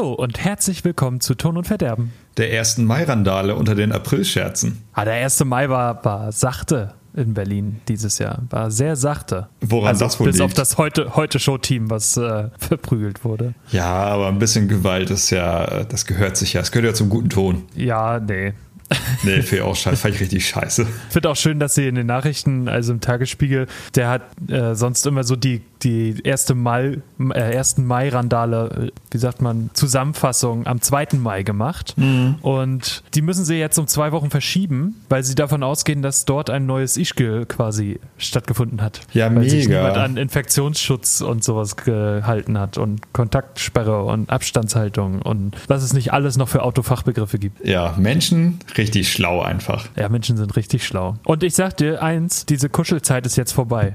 Hallo und herzlich willkommen zu Ton und Verderben. Der ersten Mai-Randale unter den Aprilscherzen. Ah, der 1. Mai war, war sachte in Berlin dieses Jahr. War sehr sachte. Woran also das wohl Bis liegt? auf das heute, heute Show-Team, was äh, verprügelt wurde. Ja, aber ein bisschen Gewalt ist ja, das gehört sich ja. Es gehört ja zum guten Ton. Ja, nee. Nee, finde auch scheiße. Fand ich richtig scheiße. Ich finde auch schön, dass sie in den Nachrichten, also im Tagesspiegel, der hat äh, sonst immer so die, die erste Mai, äh, ersten Mai-Randale, äh, wie sagt man, Zusammenfassung am 2. Mai gemacht. Mhm. Und die müssen sie jetzt um zwei Wochen verschieben, weil sie davon ausgehen, dass dort ein neues Ischgl quasi stattgefunden hat. Ja, weil sich mega. niemand an Infektionsschutz und sowas gehalten hat und Kontaktsperre und Abstandshaltung und was es nicht alles noch für Autofachbegriffe gibt. Ja, Menschen richtig schlau einfach. Ja, Menschen sind richtig schlau. Und ich sag dir eins, diese Kuschelzeit ist jetzt vorbei.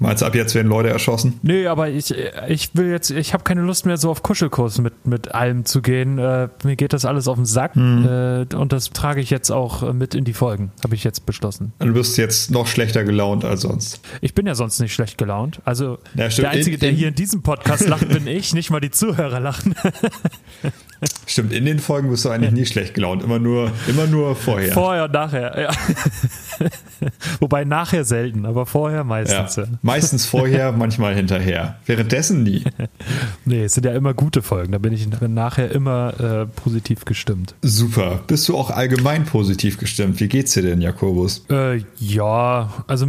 Meinst du, ab jetzt werden Leute erschossen? Nee, aber ich, ich will jetzt, ich habe keine Lust mehr so auf Kuschelkurs mit, mit allem zu gehen. Äh, mir geht das alles auf den Sack äh, und das trage ich jetzt auch äh, mit in die Folgen, habe ich jetzt beschlossen. Du bist jetzt noch schlechter gelaunt als sonst. Ich bin ja sonst nicht schlecht gelaunt. Also Ja, der Einzige, In- der in- hier in diesem Podcast lacht, bin ich, nicht mal die Zuhörer lachen. Stimmt, in den Folgen bist du eigentlich nie schlecht gelaunt. Immer nur, immer nur vorher. Vorher und nachher, ja. Wobei nachher selten, aber vorher ja. meistens. Ja. Meistens vorher, manchmal hinterher. Währenddessen nie. Nee, es sind ja immer gute Folgen. Da bin ich nachher immer äh, positiv gestimmt. Super. Bist du auch allgemein positiv gestimmt? Wie geht's dir denn, Jakobus? Äh, ja, also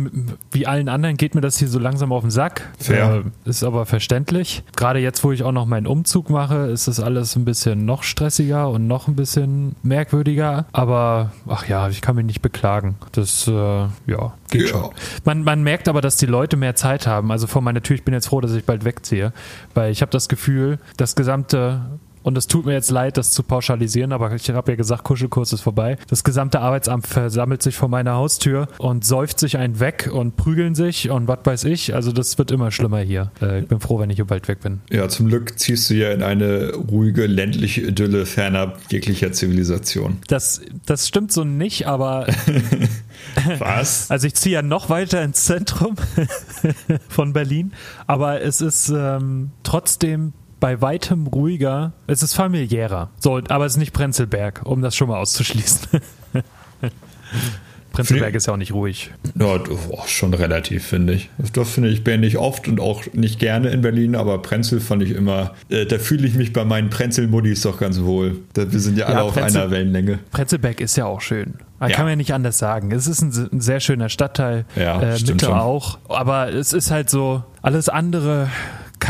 wie allen anderen geht mir das hier so langsam auf den Sack. Fair. Äh, ist aber verständlich. Gerade jetzt, wo ich auch noch meinen Umzug mache, ist das alles ein bisschen noch stressiger und noch ein bisschen merkwürdiger. Aber ach ja, ich kann mich nicht beklagen. Das, äh, ja, geht Ja. schon. Man, man merkt aber, dass die Leute mehr Zeit haben. Also vor meiner Tür, ich bin jetzt froh, dass ich bald wegziehe, weil ich habe das Gefühl, das gesamte und es tut mir jetzt leid, das zu pauschalisieren, aber ich habe ja gesagt, Kuschelkurs ist vorbei. Das gesamte Arbeitsamt versammelt sich vor meiner Haustür und säuft sich einen weg und prügeln sich und was weiß ich. Also das wird immer schlimmer hier. Äh, ich bin froh, wenn ich hier bald weg bin. Ja, zum Glück ziehst du ja in eine ruhige ländliche Idylle fernab jeglicher Zivilisation. Das, das stimmt so nicht, aber Was? Also ich ziehe ja noch weiter ins Zentrum von Berlin, aber es ist ähm, trotzdem bei weitem ruhiger. Es ist familiärer. So, aber es ist nicht Prenzlberg, um das schon mal auszuschließen. Prenzlberg ist ja auch nicht ruhig. Ja, oh, schon relativ, finde ich. Das finde ich, bin nicht oft und auch nicht gerne in Berlin, aber Prenzel fand ich immer, äh, da fühle ich mich bei meinen Prenzel-Muddis doch ganz wohl. Da, wir sind ja alle Ja, auf Prenzel- einer Wellenlänge. Prenzlberg ist ja auch schön. Man Ja. kann man ja nicht anders sagen. Es ist ein, ein sehr schöner Stadtteil. Ja, äh, stimmt Mitte schon. auch. Aber es ist halt so, alles andere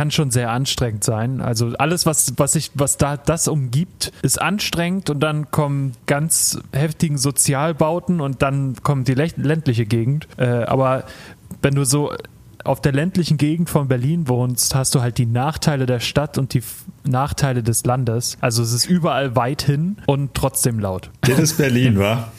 kann schon sehr anstrengend sein. Also alles, was, was sich, was da das umgibt, ist anstrengend und dann kommen ganz heftigen Sozialbauten und dann kommt die lä- ländliche Gegend. Äh, aber wenn du so auf der ländlichen Gegend von Berlin wohnst, hast du halt die Nachteile der Stadt und die Nachteile des Landes. Also es ist überall weit hin und trotzdem laut. Das ist Berlin, wa?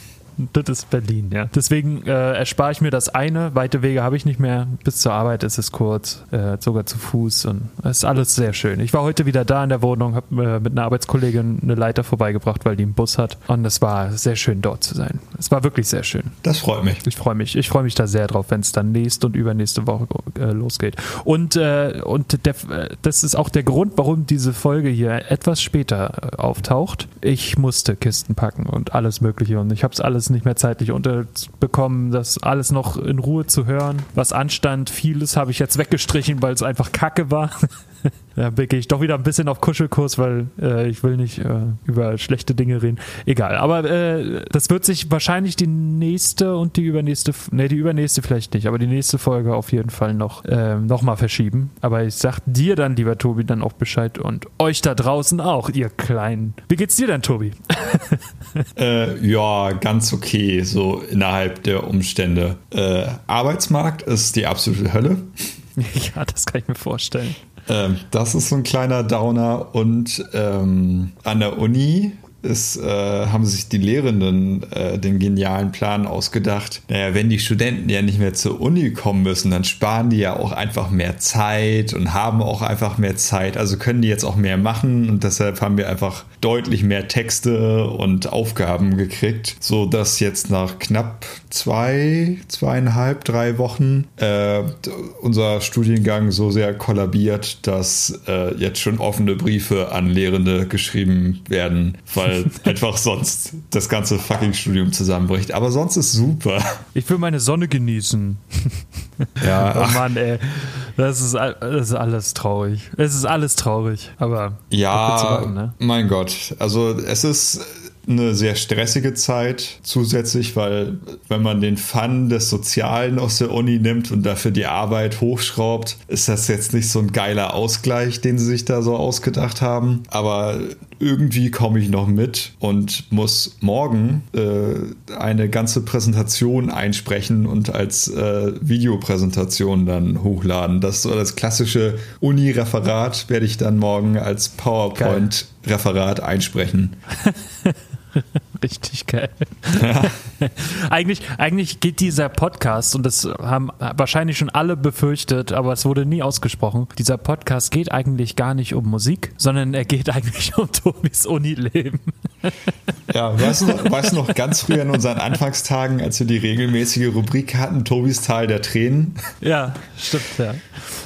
Das ist Berlin, ja. Deswegen äh, erspare ich mir das eine. Weite Wege habe ich nicht mehr. Bis zur Arbeit ist es kurz, äh, sogar zu Fuß und es ist alles sehr schön. Ich war heute wieder da in der Wohnung, habe äh, mit einer Arbeitskollegin eine Leiter vorbeigebracht, weil die einen Bus hat und es war sehr schön dort zu sein. Es war wirklich sehr schön. Das freut mich. Ich freue mich. Ich freue mich da sehr drauf, wenn es dann nächste und übernächste Woche äh, losgeht. Und, äh, und der, äh, das ist auch der Grund, warum diese Folge hier etwas später auftaucht. Ich musste Kisten packen und alles Mögliche und ich habe es alles nicht mehr zeitlich unterbekommen, das alles noch in Ruhe zu hören, was anstand. Vieles habe ich jetzt weggestrichen, weil es einfach Kacke war. Da gehe ich doch wieder ein bisschen auf Kuschelkurs, weil äh, ich will nicht äh, über schlechte Dinge reden. Egal, aber äh, das wird sich wahrscheinlich die nächste und die übernächste, ne, die übernächste vielleicht nicht, aber die nächste Folge auf jeden Fall noch, äh, noch mal verschieben. Aber ich sag dir dann, lieber Tobi, dann auch Bescheid und euch da draußen auch, ihr Kleinen. Wie geht's dir denn, Tobi? Äh, ja, ganz okay, so innerhalb der Umstände. Äh, Arbeitsmarkt ist die absolute Hölle. ja, das kann ich mir vorstellen. Ähm, das ist so ein kleiner Downer und ähm, an der Uni ist, äh, haben sich die Lehrenden äh, den genialen Plan ausgedacht. Naja, wenn die Studenten ja nicht mehr zur Uni kommen müssen, dann sparen die ja auch einfach mehr Zeit und haben auch einfach mehr Zeit. Also können die jetzt auch mehr machen und deshalb haben wir einfach deutlich mehr Texte und Aufgaben gekriegt, so dass jetzt nach knapp zwei, zweieinhalb, drei Wochen äh, unser Studiengang so sehr kollabiert, dass äh, jetzt schon offene Briefe an Lehrende geschrieben werden, weil einfach sonst das ganze fucking Studium zusammenbricht. Aber sonst ist super. Ich will meine Sonne genießen. Ja, oh Mann, ey. Das ist, das ist alles traurig. Es ist alles traurig. Aber ja, warten, ne? mein Gott. Also es ist eine sehr stressige Zeit zusätzlich, weil wenn man den Fun des Sozialen aus der Uni nimmt und dafür die Arbeit hochschraubt, ist das jetzt nicht so ein geiler Ausgleich, den sie sich da so ausgedacht haben. Aber irgendwie komme ich noch mit und muss morgen äh, eine ganze Präsentation einsprechen und als äh, Videopräsentation dann hochladen. Das so das klassische Uni-Referat, werde ich dann morgen als PowerPoint-Referat einsprechen. Richtig geil. Ja. eigentlich, eigentlich geht dieser Podcast, und das haben wahrscheinlich schon alle befürchtet, aber es wurde nie ausgesprochen, dieser Podcast geht eigentlich gar nicht um Musik, sondern er geht eigentlich um Tobis Unileben. Ja, weißt du, noch, weißt du noch ganz früher in unseren Anfangstagen, als wir die regelmäßige Rubrik hatten, Tobis Tal der Tränen? Ja, stimmt, ja.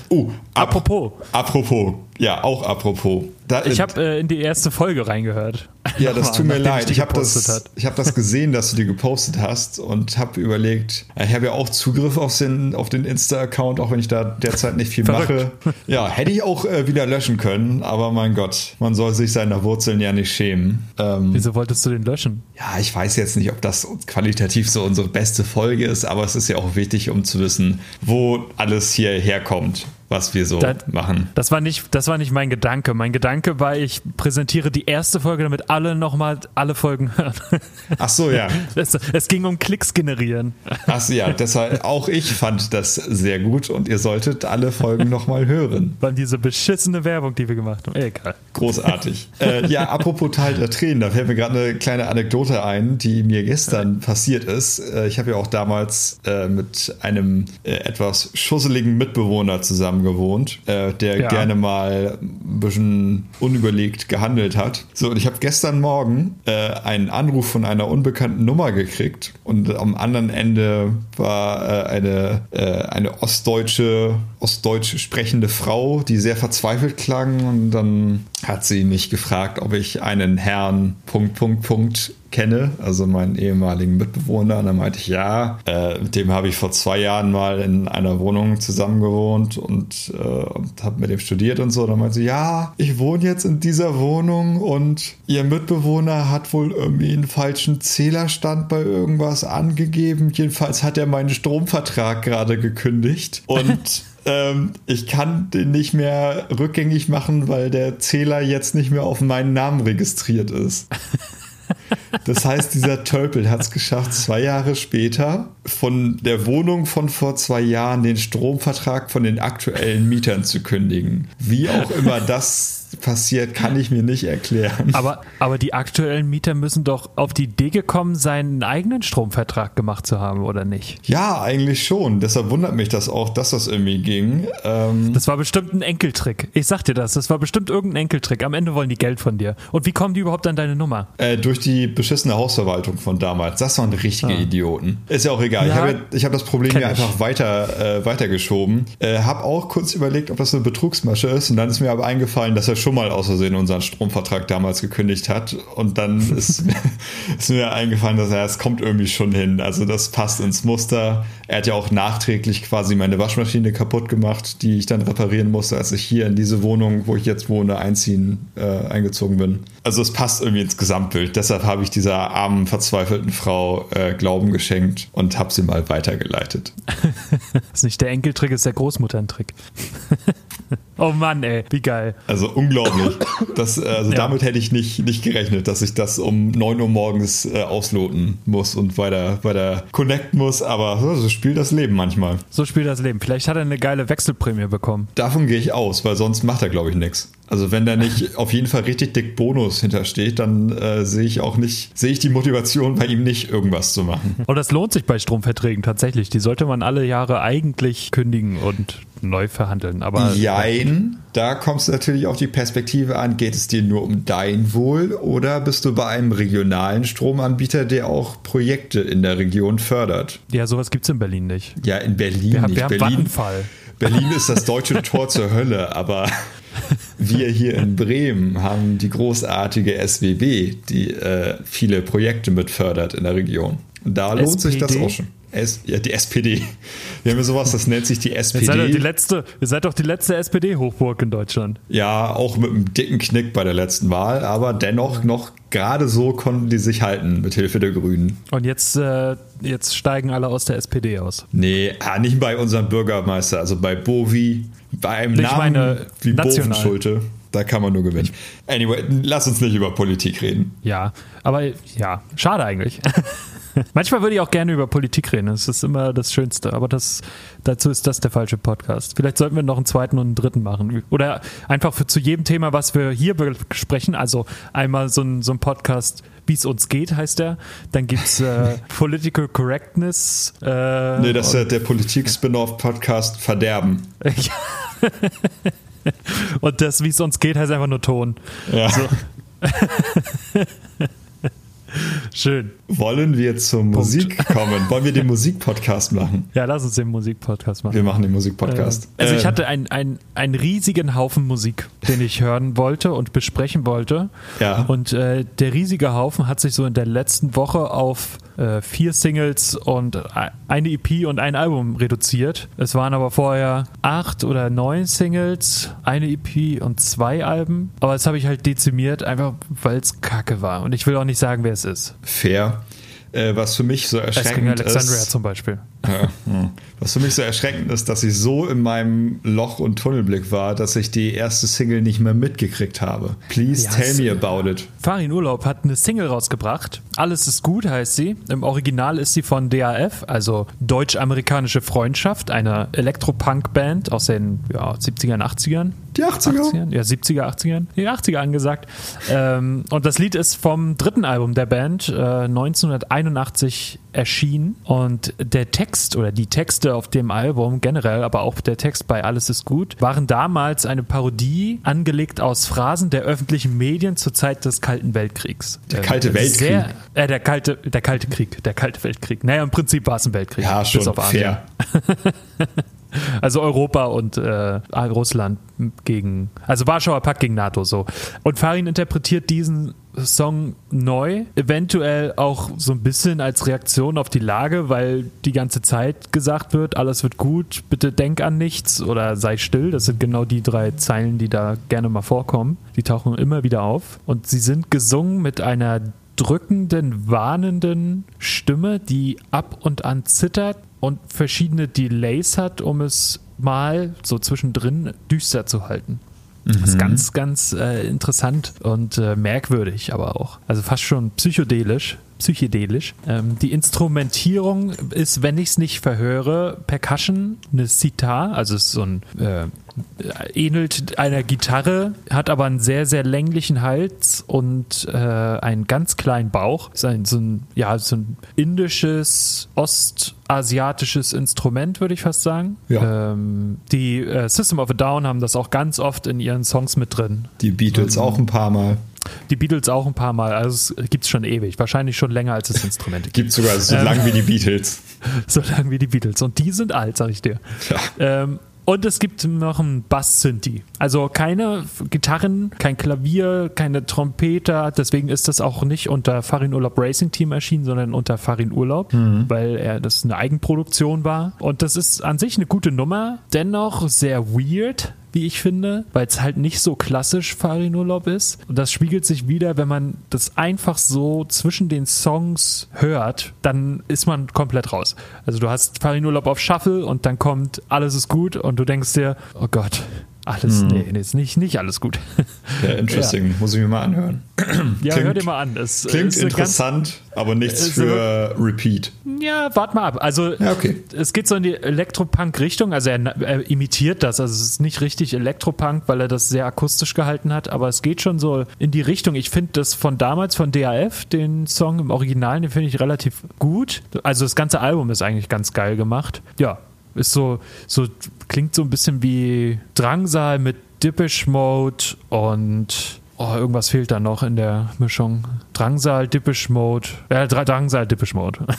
Oh, apropos. Apropos, ja, auch apropos. Da, ich habe äh, in die erste Folge reingehört. Ja, das tut mir leid. Ich habe das, ich hab das gesehen, dass du die gepostet hast und habe überlegt, ich habe ja auch Zugriff auf den, auf den Insta-Account, auch wenn ich da derzeit nicht viel mache. Ja, hätte ich auch äh, wieder löschen können, aber mein Gott, man soll sich seiner Wurzeln ja nicht schämen. Ähm, Wieso wolltest du den löschen? Ja, ich weiß jetzt nicht, ob das qualitativ so unsere beste Folge ist, aber es ist ja auch wichtig, um zu wissen, wo alles hier herkommt was wir so das, machen. Das war, nicht, das war nicht mein Gedanke. Mein Gedanke war, ich präsentiere die erste Folge, damit alle nochmal alle Folgen hören. Ach so, ja. Es, es, ging um Klicks generieren. Ach so, ja. Deshalb, auch ich fand das sehr gut und ihr solltet alle Folgen nochmal hören. Weil diese beschissene Werbung, die wir gemacht haben. Egal. Großartig. äh, ja, apropos Teil der Tränen, da fällt mir gerade eine kleine Anekdote ein, die mir gestern passiert ist. Äh, ich habe ja auch damals äh, mit einem äh, etwas schusseligen Mitbewohner zusammen zusammen gewohnt, äh, der ja. gerne mal ein bisschen unüberlegt gehandelt hat. So, und ich habe gestern Morgen äh, einen Anruf von einer unbekannten Nummer gekriegt und am anderen Ende war äh, eine, äh, eine ostdeutsche, ostdeutsch sprechende Frau, die sehr verzweifelt klang und dann hat sie mich gefragt, ob ich einen Herrn Punkt, Punkt, Punkt kenne, also meinen ehemaligen Mitbewohner. Und dann meinte ich, ja, äh, mit dem habe ich vor zwei Jahren mal in einer Wohnung zusammen gewohnt und, äh, und habe mit dem studiert und so. Und dann meinte sie, ja, ich wohne jetzt in dieser Wohnung und ihr Mitbewohner hat wohl irgendwie einen falschen Zählerstand bei irgendwas angegeben. Jedenfalls hat er meinen Stromvertrag gerade gekündigt und ähm, ich kann den nicht mehr rückgängig machen, weil der Zähler jetzt nicht mehr auf meinen Namen registriert ist. Das heißt, dieser Tölpel hat es geschafft, zwei Jahre später von der Wohnung von vor zwei Jahren den Stromvertrag von den aktuellen Mietern zu kündigen. Wie auch immer das passiert, kann ich mir nicht erklären. Aber, aber die aktuellen Mieter müssen doch auf die Idee gekommen sein, einen eigenen Stromvertrag gemacht zu haben, oder nicht? Ja, eigentlich schon. Deshalb wundert mich das auch, dass das irgendwie ging. Ähm das war bestimmt ein Enkeltrick. Ich sag dir das, das war bestimmt irgendein Enkeltrick. Am Ende wollen die Geld von dir. Und wie kommen die überhaupt an deine Nummer? Äh, durch die beschissene Hausverwaltung von damals. Das waren richtige ah. Idioten. Ist ja auch egal. Ja, ich habe ich hab das Problem ja einfach weiter, äh, weitergeschoben. Äh, hab auch kurz überlegt, ob das eine Betrugsmasche ist. Und dann ist mir aber eingefallen, dass er schon mal aus Versehen unseren Stromvertrag damals gekündigt hat. Und dann ist, ist mir eingefallen, dass er, es kommt irgendwie schon hin. Also das passt ins Muster. Er hat ja auch nachträglich quasi meine Waschmaschine kaputt gemacht, die ich dann reparieren musste, als ich hier in diese Wohnung, wo ich jetzt wohne, einziehen, äh, eingezogen bin. Also es passt irgendwie ins Gesamtbild. Deshalb habe ich dieser armen, verzweifelten Frau äh, Glauben geschenkt und habe sie mal weitergeleitet. das ist nicht der Enkeltrick, ist der Großmutterntrick. Oh Mann, ey, wie geil. Also unglaublich. Das, also ja. damit hätte ich nicht, nicht gerechnet, dass ich das um 9 Uhr morgens äh, ausloten muss und weiter, weiter connecten muss. Aber so, so spielt das Leben manchmal. So spielt das Leben. Vielleicht hat er eine geile Wechselprämie bekommen. Davon gehe ich aus, weil sonst macht er, glaube ich, nichts. Also wenn da nicht auf jeden Fall richtig dick Bonus hintersteht, dann äh, sehe ich auch nicht, sehe ich die Motivation bei ihm nicht, irgendwas zu machen. Und das lohnt sich bei Stromverträgen tatsächlich. Die sollte man alle Jahre eigentlich kündigen und neu verhandeln. Aber Jein, da kommst du natürlich auf die Perspektive an, geht es dir nur um dein Wohl oder bist du bei einem regionalen Stromanbieter, der auch Projekte in der Region fördert? Ja, sowas gibt es in Berlin nicht. Ja, in Berlin Wir haben, nicht. wir haben Berlin, Vattenfall. Berlin ist das deutsche Tor zur Hölle, aber wir hier in Bremen haben die großartige SWB, die äh, viele Projekte mitfördert in der Region. Da lohnt sich das SPD? auch schon. S ja, die SPD. Wir haben ja sowas, das nennt sich die Ihr seid, doch die SPD. letzte, ihr seid doch die letzte SPD-Hochburg in Deutschland. Ja, auch mit einem dicken Knick bei der letzten Wahl, aber dennoch noch gerade so konnten die sich halten mit Hilfe der Grünen. Und jetzt, äh, jetzt steigen alle aus der SPD aus. Nee, ah, nicht bei unserem Bürgermeister, also bei Bovi, bei einem Ich Namen meine, wie national. Bovenschulte. Da kann man nur gewinnen. Anyway, lass uns nicht über Politik reden. Ja, aber ja, schade eigentlich. Manchmal würde ich auch gerne über Politik reden. Das ist immer das Schönste. Aber das, dazu ist das der falsche Podcast. Vielleicht sollten wir noch einen zweiten und einen dritten machen. Oder einfach für, zu jedem Thema, was wir hier besprechen. Also einmal so ein, so ein Podcast, wie es uns geht, heißt der. Dann gibt es äh, Political Correctness. Äh, Nee, das ist ja der Politik-Spin-Off-Podcast Verderben. und das, wie es uns geht, heißt einfach nur Ton. Ja. Schön. Wollen wir zur Musik kommen? Wollen wir den Musikpodcast machen? Ja, lass uns den Musikpodcast machen. Wir machen den Musikpodcast. Also ich Äh, hatte einen, einen, einen riesigen Haufen Musik, den ich hören wollte und besprechen wollte. Ja. Und äh, der riesige Haufen hat sich so in der letzten Woche auf äh, vier Singles und e- eine EP und ein Album reduziert. Es waren aber vorher acht oder neun Singles, eine EP und zwei Alben. Aber das habe ich halt dezimiert, einfach weil es kacke war. Und ich will auch nicht sagen, wer es ist. fair. Äh, was für mich so erschreckend Alexandria ist. zum Beispiel. Ja, hm. Was für mich so erschreckend ist, dass ich so in meinem Loch- und Tunnelblick war, dass ich die erste Single nicht mehr mitgekriegt habe. Please Ja, tell me about it. Farin Urlaub hat eine Single rausgebracht. Alles ist gut heißt sie. Im Original ist sie von DAF, also Deutsch-Amerikanische Freundschaft, eine Elektropunk-Band aus den ja, 70ern, 80ern. Die 80er? 80ern? Ja, 70er, 80ern. Die 80er angesagt. Ähm, und das Lied ist vom dritten Album der Band, äh, 1981 erschienen. Und der Text oder die Texte auf dem Album generell, aber auch der Text bei Alles ist gut, waren damals eine Parodie angelegt aus Phrasen der öffentlichen Medien zur Zeit des Kalten Weltkriegs. Der Kalte Weltkrieg? Sehr, äh, der kalte, der kalte Krieg, der kalte Weltkrieg. Naja, im Prinzip war es ein Weltkrieg. Ja, bis schon fair. Also Europa und äh, Russland gegen, also Warschauer Pakt gegen NATO so. Und Farin interpretiert diesen Song neu, eventuell auch so ein bisschen als Reaktion auf die Lage, weil die ganze Zeit gesagt wird, alles wird gut, bitte denk an nichts oder sei still. Das sind genau die drei Zeilen, die da gerne mal vorkommen. Die tauchen immer wieder auf und sie sind gesungen mit einer drückenden, warnenden Stimme, die ab und an zittert und verschiedene Delays hat, um es mal so zwischendrin düster zu halten. Das ist ganz, ganz äh, interessant und äh, merkwürdig, aber auch. Also fast schon psychodelisch. Psychedelisch. Ähm, die Instrumentierung ist, wenn ich es nicht verhöre, Percussion, eine Sitar, also ist so ein äh, ähnelt einer Gitarre, hat aber einen sehr, sehr länglichen Hals und äh, einen ganz kleinen Bauch. Ist ein, so, ein, ja, so ein indisches, ostasiatisches Instrument, würde ich fast sagen. Ja. Ähm, die äh, System of a Down haben das auch ganz oft in ihren Songs mit drin. Die Beatles auch ein paar Mal. Die Beatles auch ein paar Mal. Also es gibt es schon ewig. Wahrscheinlich schon länger, als es Instrumente gibt. Gibt sogar so Ähm. lang wie die Beatles. so lang wie die Beatles. Und die sind alt, sag ich dir. Ja. Ähm, und es gibt noch einen Bass-Synthi. Also keine Gitarren, kein Klavier, keine Trompete. Deswegen ist das auch nicht unter Farin Urlaub Racing Team erschienen, sondern unter Farin Urlaub, weil er das eine Eigenproduktion war. Und das ist an sich eine gute Nummer. Dennoch sehr weird, wie ich finde, weil es halt nicht so klassisch Farin Urlaub ist. Und das spiegelt sich wieder, wenn man das einfach so zwischen den Songs hört, dann ist man komplett raus. Also du hast Farin Urlaub auf Shuffle und dann kommt Alles ist gut und du denkst dir, oh Gott, alles, hm. nee, ist nicht, nicht alles gut. Ja, interesting. Ja. Muss ich mir mal anhören. Ja, klingt, hör dir mal an. Es, klingt interessant, aber nichts für Repeat. Ja, wart mal ab. Also, ja, okay. es geht so in die Elektropunk-Richtung. Also, er, er, imitiert das. Also, es ist nicht richtig Elektropunk, weil er das sehr akustisch gehalten hat, aber es geht schon so in die Richtung. Ich finde das von damals, von DAF, den Song im Original, den finde ich relativ gut. Also, das ganze Album ist eigentlich ganz geil gemacht. Ja, ist so, so, klingt so ein bisschen wie Drangsal mit Dippish Mode und oh, irgendwas fehlt da noch in der Mischung. Drangsal, Dippish Mode. Äh, Drangsal, Dippish Mode.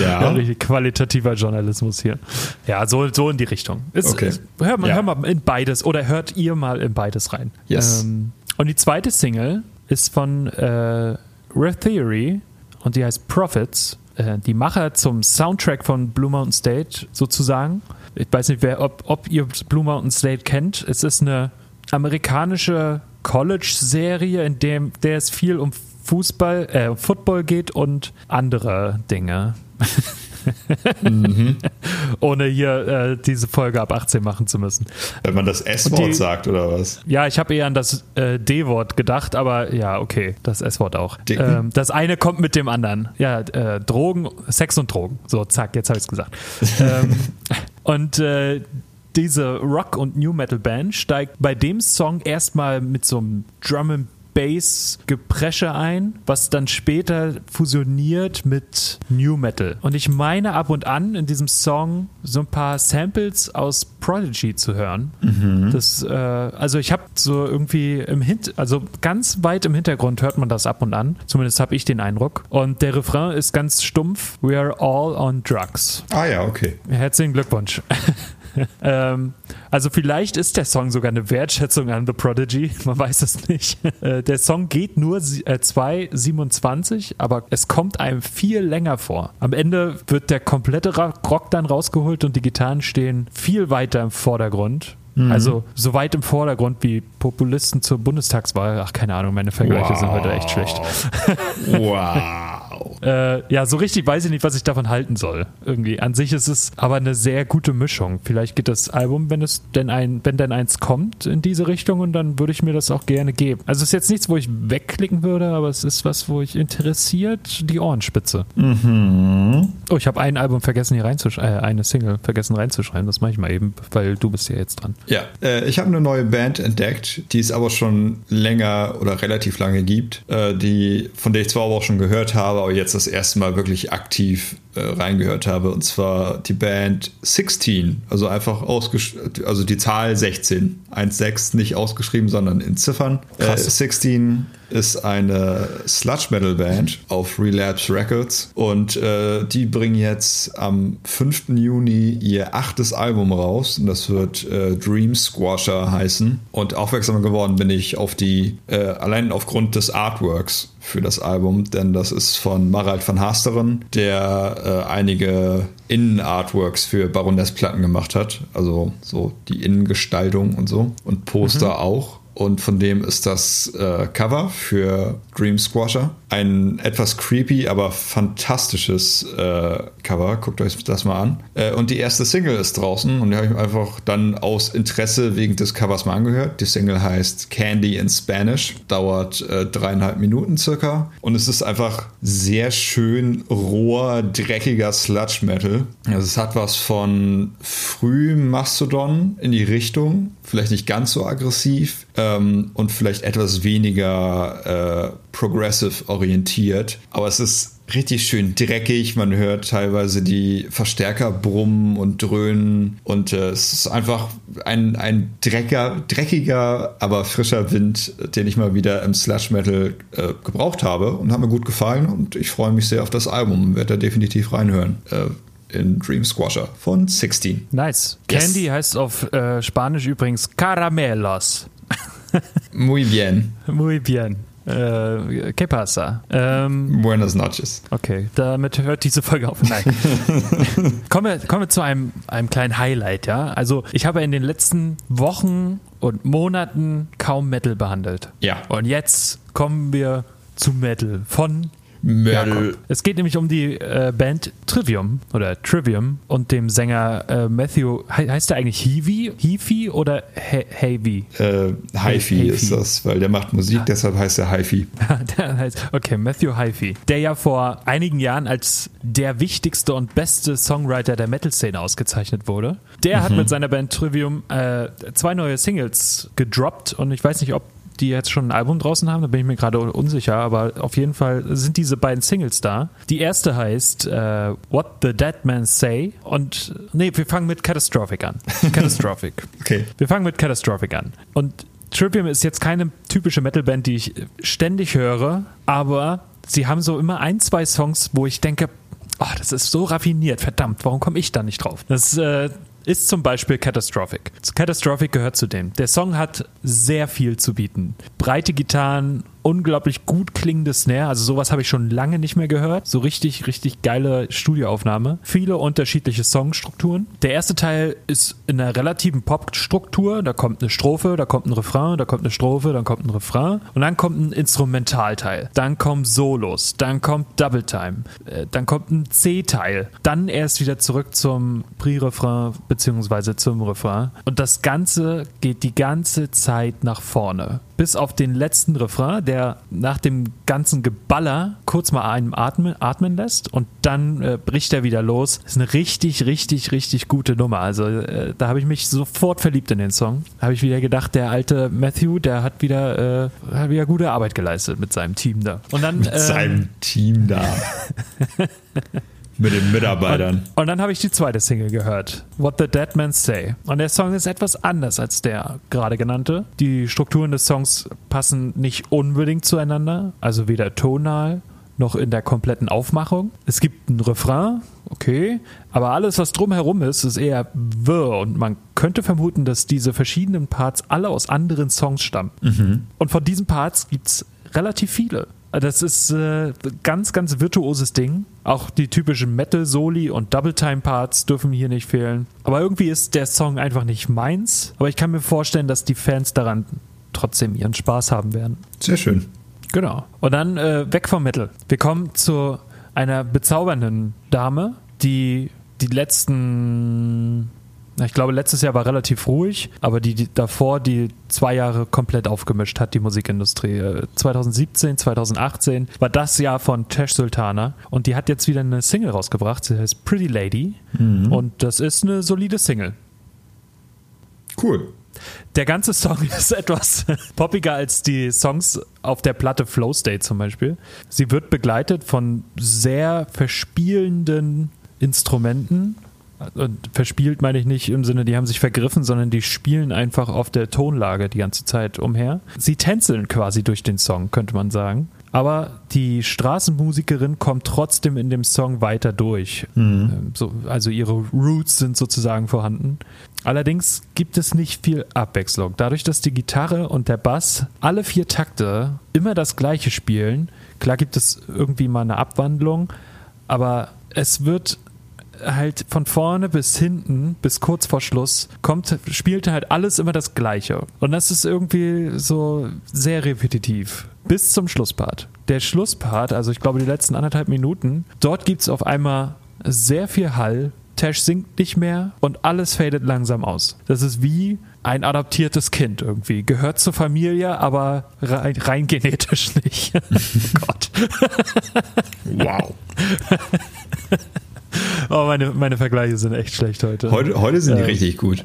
Ja. ja. richtig qualitativer Journalismus hier. Ja, so, so in die Richtung. Ist, okay. hör, mal, ja. hör mal in beides oder hört ihr mal in beides rein. Yes. Ähm, und die zweite Single ist von äh, Rare Theory und die heißt Profits. Äh, die Macher zum Soundtrack von Blue Mountain State sozusagen. Ich weiß nicht, wer, ob, ob ihr Blue Mountain State kennt. Es ist eine amerikanische College-Serie, in dem der es viel um Fußball, äh, Football geht und andere Dinge mhm. Ohne hier äh, diese Folge ab 18 machen zu müssen. Wenn man das S-Wort sagt oder was? Ja, ich habe eher an das äh, D-Wort gedacht, aber ja, okay, das S-Wort auch. Ähm, das eine kommt mit dem anderen. Ja, äh, Drogen, Sex und Drogen. So, zack, jetzt habe ich es gesagt. ähm, und äh, diese Rock- und New Metal Band steigt bei dem Song erstmal mit so einem Drum and Bass-Gepresche ein, was dann später fusioniert mit New Metal. Und ich meine ab und an in diesem Song so ein paar Samples aus Prodigy zu hören. Mhm. Das, äh, also ich habe so irgendwie im Hint, also ganz weit im Hintergrund hört man das ab und an. Zumindest habe ich den Eindruck. Und der Refrain ist ganz stumpf. We are all on drugs. Ah ja, okay. Herzlichen Glückwunsch. ähm, also vielleicht ist der Song sogar eine Wertschätzung an The Prodigy, man weiß es nicht. Äh, der Song geht nur äh, 2,27, aber es kommt einem viel länger vor. Am Ende wird der komplette Rock dann rausgeholt und die Gitarren stehen viel weiter im Vordergrund. Mhm. Also so weit im Vordergrund wie Populisten zur Bundestagswahl. Ach, keine Ahnung, meine Vergleiche wow. sind heute echt schlecht. wow. Äh, ja, so richtig weiß ich nicht, was ich davon halten soll. Irgendwie. An sich ist es aber eine sehr gute Mischung. Vielleicht geht das Album, wenn es denn ein, wenn denn eins kommt in diese Richtung und dann würde ich mir das auch gerne geben. Also es ist jetzt nichts, wo ich wegklicken würde, aber es ist was, wo ich interessiert die Ohrenspitze. Mhm. Oh, ich habe ein Album vergessen hier reinzuschreiben, äh, eine Single vergessen reinzuschreiben. Das mache ich mal eben, weil du bist ja jetzt dran. Ja, äh, ich habe eine neue Band entdeckt, die es aber schon länger oder relativ lange gibt, äh, die, von der ich zwar auch schon gehört habe, aber jetzt das erste Mal wirklich aktiv äh, reingehört habe. Und zwar die Band 16, also einfach ausgeschrieben, also die Zahl 16. 1,6 nicht ausgeschrieben, sondern in Ziffern. Äh, 16 ist eine Sludge Metal Band auf Relapse Records und äh, die bringen jetzt am 5. Juni ihr achtes Album raus und das wird äh, Dream Squasher heißen. Und aufmerksam geworden bin ich auf die, äh, allein aufgrund des Artworks für das Album, denn das ist von Marald van Hasteren, der äh, einige Innenartworks für Baroness-Platten gemacht hat, also so die Innengestaltung und so. Und Poster mhm. auch und von dem ist das äh, Cover für Dream Squasher. Ein etwas creepy, aber fantastisches äh, Cover. Guckt euch das mal an. Äh, und die erste Single ist draußen und die habe ich mir einfach dann aus Interesse wegen des Covers mal angehört. Die Single heißt Candy in Spanish, dauert äh, dreieinhalb Minuten circa und es ist einfach sehr schön roher, dreckiger Sludge Metal. Also es hat was von früh Mastodon in die Richtung, vielleicht nicht ganz so aggressiv ähm, und vielleicht etwas weniger äh, progressive orientiert. Aber es ist richtig schön dreckig. Man hört teilweise die Verstärker brummen und dröhnen. Und äh, es ist einfach ein, ein drecker, dreckiger, aber frischer Wind, den ich mal wieder im Slash Metal äh, gebraucht habe und hat mir gut gefallen. Und ich freue mich sehr auf das Album und werde da definitiv reinhören. Äh, in Dream Squasher von 16. Nice. Yes. Candy heißt auf äh, Spanisch übrigens Caramelos. Muy bien. Muy bien. Äh, ¿Qué pasa? Ähm, Buenas noches. Okay, damit hört diese Folge auf. Nein. kommen, wir, kommen wir zu einem, einem kleinen Highlight, ja. Also, ich habe in den letzten Wochen und Monaten kaum Metal behandelt. Ja. Und jetzt kommen wir zu Metal von Mörtel. Es geht nämlich um die äh, Band Trivium oder Trivium und dem Sänger äh, Matthew, he heißt der eigentlich Heavy, Heavy oder He Heavy? Äh, Hi-Fi ist das, weil der macht Musik, deshalb heißt er Hi-Fi. okay, Matthew Hi-Fi, der ja vor einigen Jahren als der wichtigste und beste Songwriter der Metal-Szene ausgezeichnet wurde. Der mhm. hat mit seiner Band Trivium äh, zwei neue Singles gedroppt und ich weiß nicht, ob die jetzt schon ein Album draußen haben, da bin ich mir gerade unsicher, aber auf jeden Fall sind diese beiden Singles da. Die erste heißt äh, What the Dead Man Say und nee, wir fangen mit Catastrophic an. Catastrophic. okay. Wir fangen mit Catastrophic an. Und Trivium ist jetzt keine typische Metalband, die ich ständig höre, aber sie haben so immer ein, zwei Songs, wo ich denke, oh, das ist so raffiniert, verdammt, warum komme ich da nicht drauf? Das äh, ist zum Beispiel Catastrophic. Catastrophic gehört zu dem. Der Song hat sehr viel zu bieten. Breite Gitarren, unglaublich gut klingende Snare, also sowas habe ich schon lange nicht mehr gehört. So richtig, richtig geile Studioaufnahme. Viele unterschiedliche Songstrukturen. Der erste Teil ist in einer relativen Pop-Struktur. Da kommt eine Strophe, da kommt ein Refrain, da kommt eine Strophe, dann kommt ein Refrain und dann kommt ein Instrumentalteil. Dann kommen Solos, dann kommt Double Time, äh, dann kommt ein C-Teil, dann erst wieder zurück zum Pre-Refrain beziehungsweise zum Refrain. Und das Ganze geht die ganze Zeit nach vorne bis auf den letzten Refrain, der nach dem ganzen Geballer kurz mal einem atmen, atmen lässt und dann äh, bricht er wieder los. Das ist eine richtig, richtig, richtig gute Nummer. Also äh, da habe ich mich sofort verliebt in den Song. Da habe ich wieder gedacht, der alte Matthew, der hat wieder, äh, hat wieder gute Arbeit geleistet mit seinem Team da. Und dann, mit seinem ähm, Team da. Mit den Mitarbeitern. Und, und dann habe ich die zweite Single gehört, What the Dead Men Say. Und der Song ist etwas anders als der gerade genannte. Die Strukturen des Songs passen nicht unbedingt zueinander, also weder tonal noch in der kompletten Aufmachung. Es gibt einen Refrain, okay, aber alles, was drumherum ist, ist eher wirr und man könnte vermuten, dass diese verschiedenen Parts alle aus anderen Songs stammen. Mhm. Und von diesen Parts gibt es relativ viele. Das ist äh, ganz, ganz virtuoses Ding. Auch die typischen Metal-Soli und Double-Time-Parts dürfen hier nicht fehlen. Aber irgendwie ist der Song einfach nicht meins. Aber ich kann mir vorstellen, dass die Fans daran trotzdem ihren Spaß haben werden. Sehr schön. Genau. Und dann äh, weg vom Metal. Wir kommen zu einer bezaubernden Dame, die die letzten ich glaube, letztes Jahr war relativ ruhig, aber die, die, davor die zwei Jahre komplett aufgemischt hat, die Musikindustrie. 2017, äh, 2018 war das Jahr von Tash Sultana und die hat jetzt wieder eine Single rausgebracht, sie heißt Pretty Lady mhm. und das ist eine solide Single. Cool. Der ganze Song ist etwas poppiger als die Songs auf der Platte Flow State zum Beispiel. Sie wird begleitet von sehr verspielenden Instrumenten verspielt meine ich nicht im Sinne, die haben sich vergriffen, sondern die spielen einfach auf der Tonlage die ganze Zeit umher. Sie tänzeln quasi durch den Song, könnte man sagen. Aber die Straßenmusikerin kommt trotzdem in dem Song weiter durch. Mhm. Ähm, so, also ihre Roots sind sozusagen vorhanden. Allerdings gibt es nicht viel Abwechslung. Dadurch, dass die Gitarre und der Bass alle vier Takte immer das gleiche spielen, klar gibt es irgendwie mal eine Abwandlung, aber es wird halt von vorne bis hinten, bis kurz vor Schluss, kommt, spielt halt alles immer das Gleiche. Und das ist irgendwie so sehr repetitiv. Bis zum Schlusspart. Der Schlusspart, also ich glaube die letzten anderthalb Minuten, dort gibt es auf einmal sehr viel Hall. Tash singt nicht mehr und alles fadet langsam aus. Das ist wie ein adoptiertes Kind irgendwie. Gehört zur Familie, aber rein, rein genetisch nicht. oh Gott. wow. Oh, meine, meine Vergleiche sind echt schlecht heute. Heute, heute sind die ähm, richtig gut.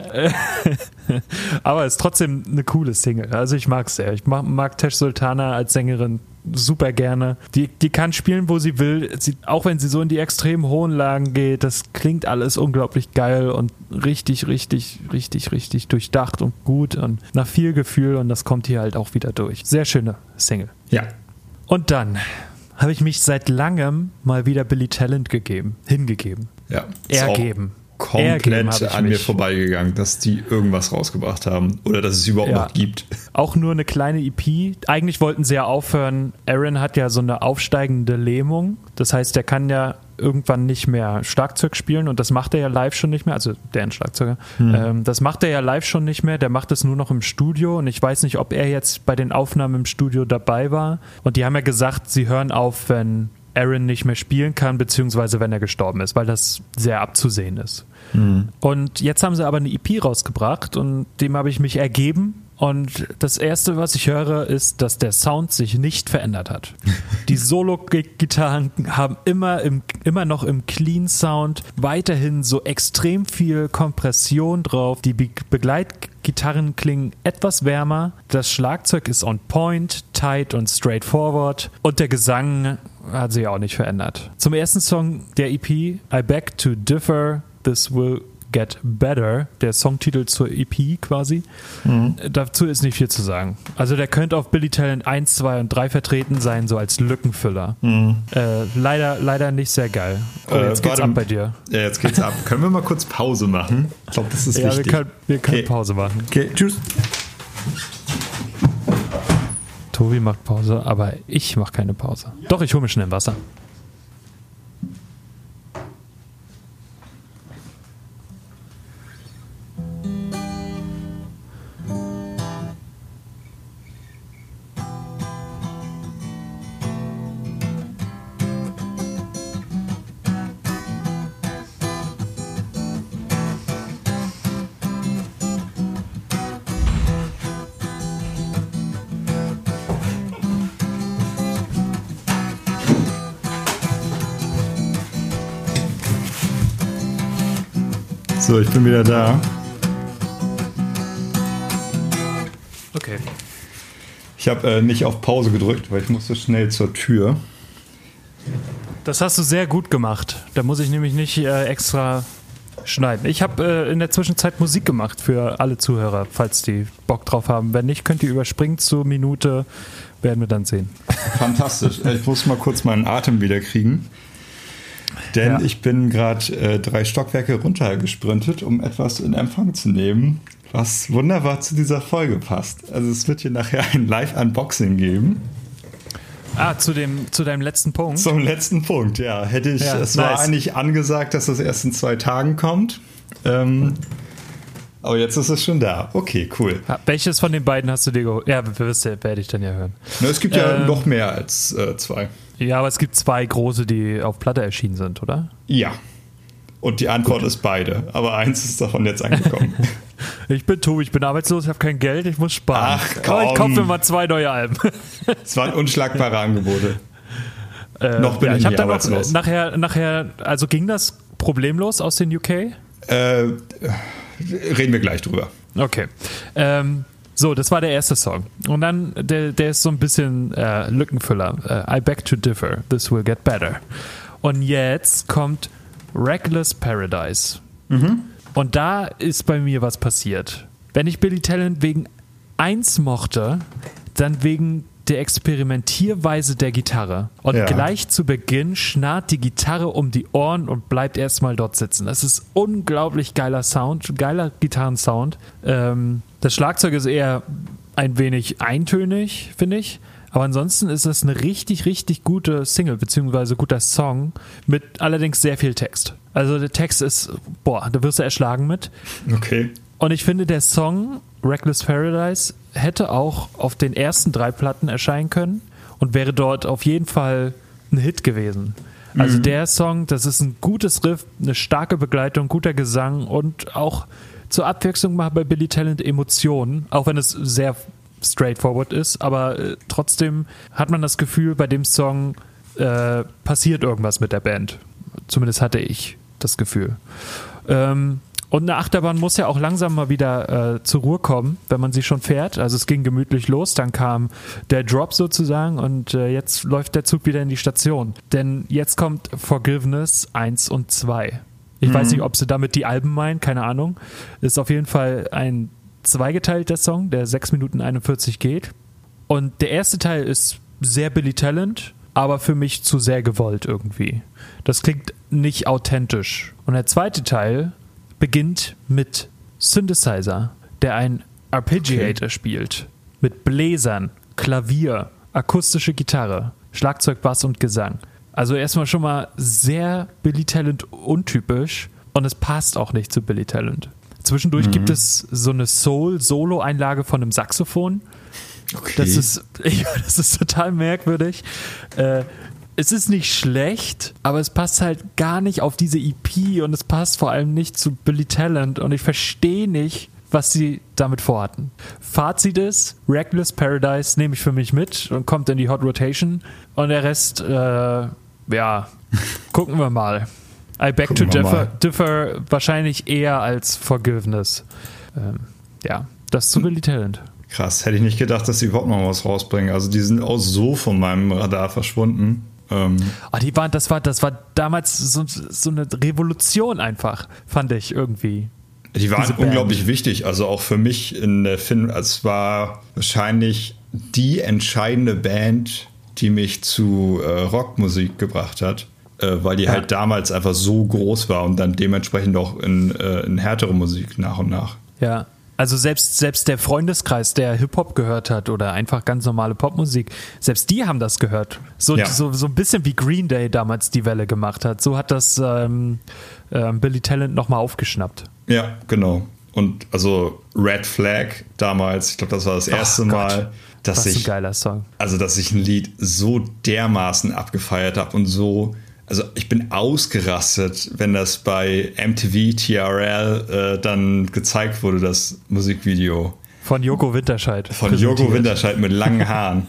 Aber es ist trotzdem eine coole Single. Also ich mag es sehr. Ich mag, mag Tesh Sultana als Sängerin super gerne. Die, die kann spielen, wo sie will. Sie, auch wenn sie so in die extrem hohen Lagen geht, das klingt alles unglaublich geil und richtig, richtig, richtig, richtig durchdacht und gut und nach viel Gefühl und das kommt hier halt auch wieder durch. Sehr schöne Single. Ja. Und dann habe ich mich seit langem mal wieder Billy Talent gegeben, hingegeben. Ja. Ergeben. Komplett an mir vorbeigegangen, dass die irgendwas rausgebracht haben oder dass es überhaupt ja. noch gibt. Auch nur eine kleine EP. Eigentlich wollten sie ja aufhören. Aaron hat ja so eine aufsteigende Lähmung. Das heißt, er kann ja irgendwann nicht mehr Schlagzeug spielen und das macht er ja live schon nicht mehr, also der Schlagzeuger, hm. ähm, das macht er ja live schon nicht mehr, der macht es nur noch im Studio und ich weiß nicht, ob er jetzt bei den Aufnahmen im Studio dabei war und die haben ja gesagt, sie hören auf, wenn Aaron nicht mehr spielen kann, beziehungsweise wenn er gestorben ist, weil das sehr abzusehen ist. Mhm. Und jetzt haben sie aber eine EP rausgebracht und dem habe ich mich ergeben. Und das erste, was ich höre, ist, dass der Sound sich nicht verändert hat. Die Solo-Gitarren haben immer, im, immer noch im Clean Sound weiterhin so extrem viel Kompression drauf. Die Be Begleitgitarren klingen etwas wärmer. Das Schlagzeug ist on point, tight und straightforward. Und der Gesang hat sich auch nicht verändert. Zum ersten Song der EP, I Beg to Differ, This Will Get Better, der Songtitel zur EP quasi. Mhm. Dazu ist nicht viel zu sagen. Also der könnte auf Billy Talent 1, 2 und 3 vertreten sein, so als Lückenfüller. Mhm. Äh, leider, leider nicht sehr geil. Oh, äh, jetzt geht's ab bei dir. Ja, jetzt geht's ab. können wir mal kurz Pause machen? Ich glaube, das ist ja, wichtig. Wir können, wir können okay. Pause machen. Okay, tschüss. Tobi macht Pause, aber ich mache keine Pause. Doch, ich hole mir schnell Wasser. So, ich bin wieder da. Okay. Ich habe äh, nicht auf Pause gedrückt, weil ich musste schnell zur Tür. Das hast du sehr gut gemacht. Da muss ich nämlich nicht äh, extra schneiden. Ich habe äh, in der Zwischenzeit Musik gemacht für alle Zuhörer, falls die Bock drauf haben. Wenn nicht, könnt ihr überspringen zur Minute, werden wir dann sehen. Fantastisch. Ich muss mal kurz meinen Atem wieder kriegen. Denn ja. ich bin gerade äh, drei Stockwerke runtergesprintet, um etwas in Empfang zu nehmen, was wunderbar zu dieser Folge passt. Also es wird hier nachher ein Live-Unboxing geben. Ah, zu, dem, zu deinem letzten Punkt? Zum letzten Punkt, ja. Hätte ich, ja, es nice. war eigentlich angesagt, dass das erst in zwei Tagen kommt. Ähm, aber jetzt ist es schon da. Okay, cool. Ja, welches von den beiden hast du dir geholt? Ja, werde ich dann ja hören. Na, es gibt ja ähm, noch mehr als äh, zwei. Ja, aber es gibt zwei große, die auf Platte erschienen sind, oder? Ja. Und die Antwort Gut. ist beide. Aber eins ist davon jetzt angekommen. ich bin Tobi, ich bin arbeitslos, ich habe kein Geld, ich muss sparen. Ach komm. Aber ich kaufe mir mal zwei neue Alben. Es waren unschlagbare Angebote. Äh, noch bin ja, ich, ich dann arbeitslos. Nachher, nachher, also ging das problemlos aus den UK? Äh, reden wir gleich drüber. Okay. Ähm, so, das war der erste Song. Und dann, der, der ist so ein bisschen äh, Lückenfüller. Uh, I beg to differ, this will get better. Und jetzt kommt Reckless Paradise. Mhm. Und da ist bei mir was passiert. Wenn ich Billy Talent wegen eins mochte, dann wegen der Experimentierweise der Gitarre. Und ja. gleich zu Beginn schnarrt die Gitarre um die Ohren und bleibt erstmal dort sitzen. Das ist unglaublich geiler Sound, geiler Gitarrensound. Ähm, das Schlagzeug ist eher ein wenig eintönig, finde ich. Aber ansonsten ist es eine richtig, richtig gute Single, beziehungsweise guter Song mit allerdings sehr viel Text. Also der Text ist, boah, da wirst du erschlagen mit. Okay. Und ich finde, der Song Reckless Paradise hätte auch auf den ersten drei Platten erscheinen können und wäre dort auf jeden Fall ein Hit gewesen. Also mhm. der Song, das ist ein gutes Riff, eine starke Begleitung, guter Gesang und auch zur Abwechslung mal bei Billy Talent Emotionen, auch wenn es sehr straightforward ist, aber äh, trotzdem hat man das Gefühl, bei dem Song äh, passiert irgendwas mit der Band. Zumindest hatte ich das Gefühl. Ähm, und eine Achterbahn muss ja auch langsam mal wieder äh, zur Ruhe kommen, wenn man sie schon fährt. Also es ging gemütlich los, dann kam der Drop sozusagen und äh, jetzt läuft der Zug wieder in die Station. Denn jetzt kommt Forgiveness 1 und 2. Ich mhm. weiß nicht, ob sie damit die Alben meinen, keine Ahnung. Ist auf jeden Fall ein zweigeteilter Song, der 6 Minuten 41 geht. Und der erste Teil ist sehr Billy Talent, aber für mich zu sehr gewollt irgendwie. Das klingt nicht authentisch. Und der zweite Teil beginnt mit Synthesizer, der ein Arpeggiator okay. spielt. Mit Bläsern, Klavier, akustische Gitarre, Schlagzeug, Bass und Gesang. Also erstmal schon mal sehr Billy Talent untypisch und es passt auch nicht zu Billy Talent. Zwischendurch mhm. gibt es so eine Soul-Solo-Einlage von einem Saxophon. Okay. Das ist, das ist total merkwürdig. Äh, es ist nicht schlecht, aber es passt halt gar nicht auf diese EP und es passt vor allem nicht zu Billy Talent und ich verstehe nicht, was sie damit vorhatten. Fazit ist, Reckless Paradise nehme ich für mich mit und kommt in die Hot Rotation und der Rest, äh, ja, gucken wir mal. I beg to differ, differ, wahrscheinlich eher als Forgiveness. Ähm, ja, das zu Billy Talent. Krass, hätte ich nicht gedacht, dass sie überhaupt noch was rausbringen. Also die sind auch so von meinem Radar verschwunden. Ähm oh, die waren, das war, das war damals so, so eine Revolution einfach, fand ich irgendwie. Die waren unglaublich wichtig, also auch für mich in der Film. Es war wahrscheinlich die entscheidende Band, die mich zu äh, Rockmusik gebracht hat, äh, weil die ja. halt damals einfach so groß war und dann dementsprechend auch in, äh, in härtere Musik nach und nach. Ja, also selbst, selbst der Freundeskreis, der Hip-Hop gehört hat oder einfach ganz normale Popmusik, selbst die haben das gehört. So, ja. so, so ein bisschen wie Green Day damals die Welle gemacht hat. So hat das ähm, ähm, Billy Talent nochmal aufgeschnappt. Ja, genau. Und also Red Flag damals, ich glaube, das war das erste Ach, Mal, dass Was ich. Ein geiler Song. Also, dass ich ein Lied so dermaßen abgefeiert habe und so also ich bin ausgerastet, wenn das bei MTV TRL äh, dann gezeigt wurde, das Musikvideo. Von Joko Winterscheid. Von Joko Winterscheid mit langen Haaren.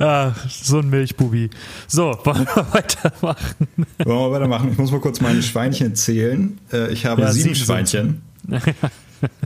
ah, so ein Milchbubi. So, wollen wir weitermachen? Wollen wir weitermachen? Ich muss mal kurz meine Schweinchen zählen. Äh, ich habe ja, sieben, sieben Schweinchen.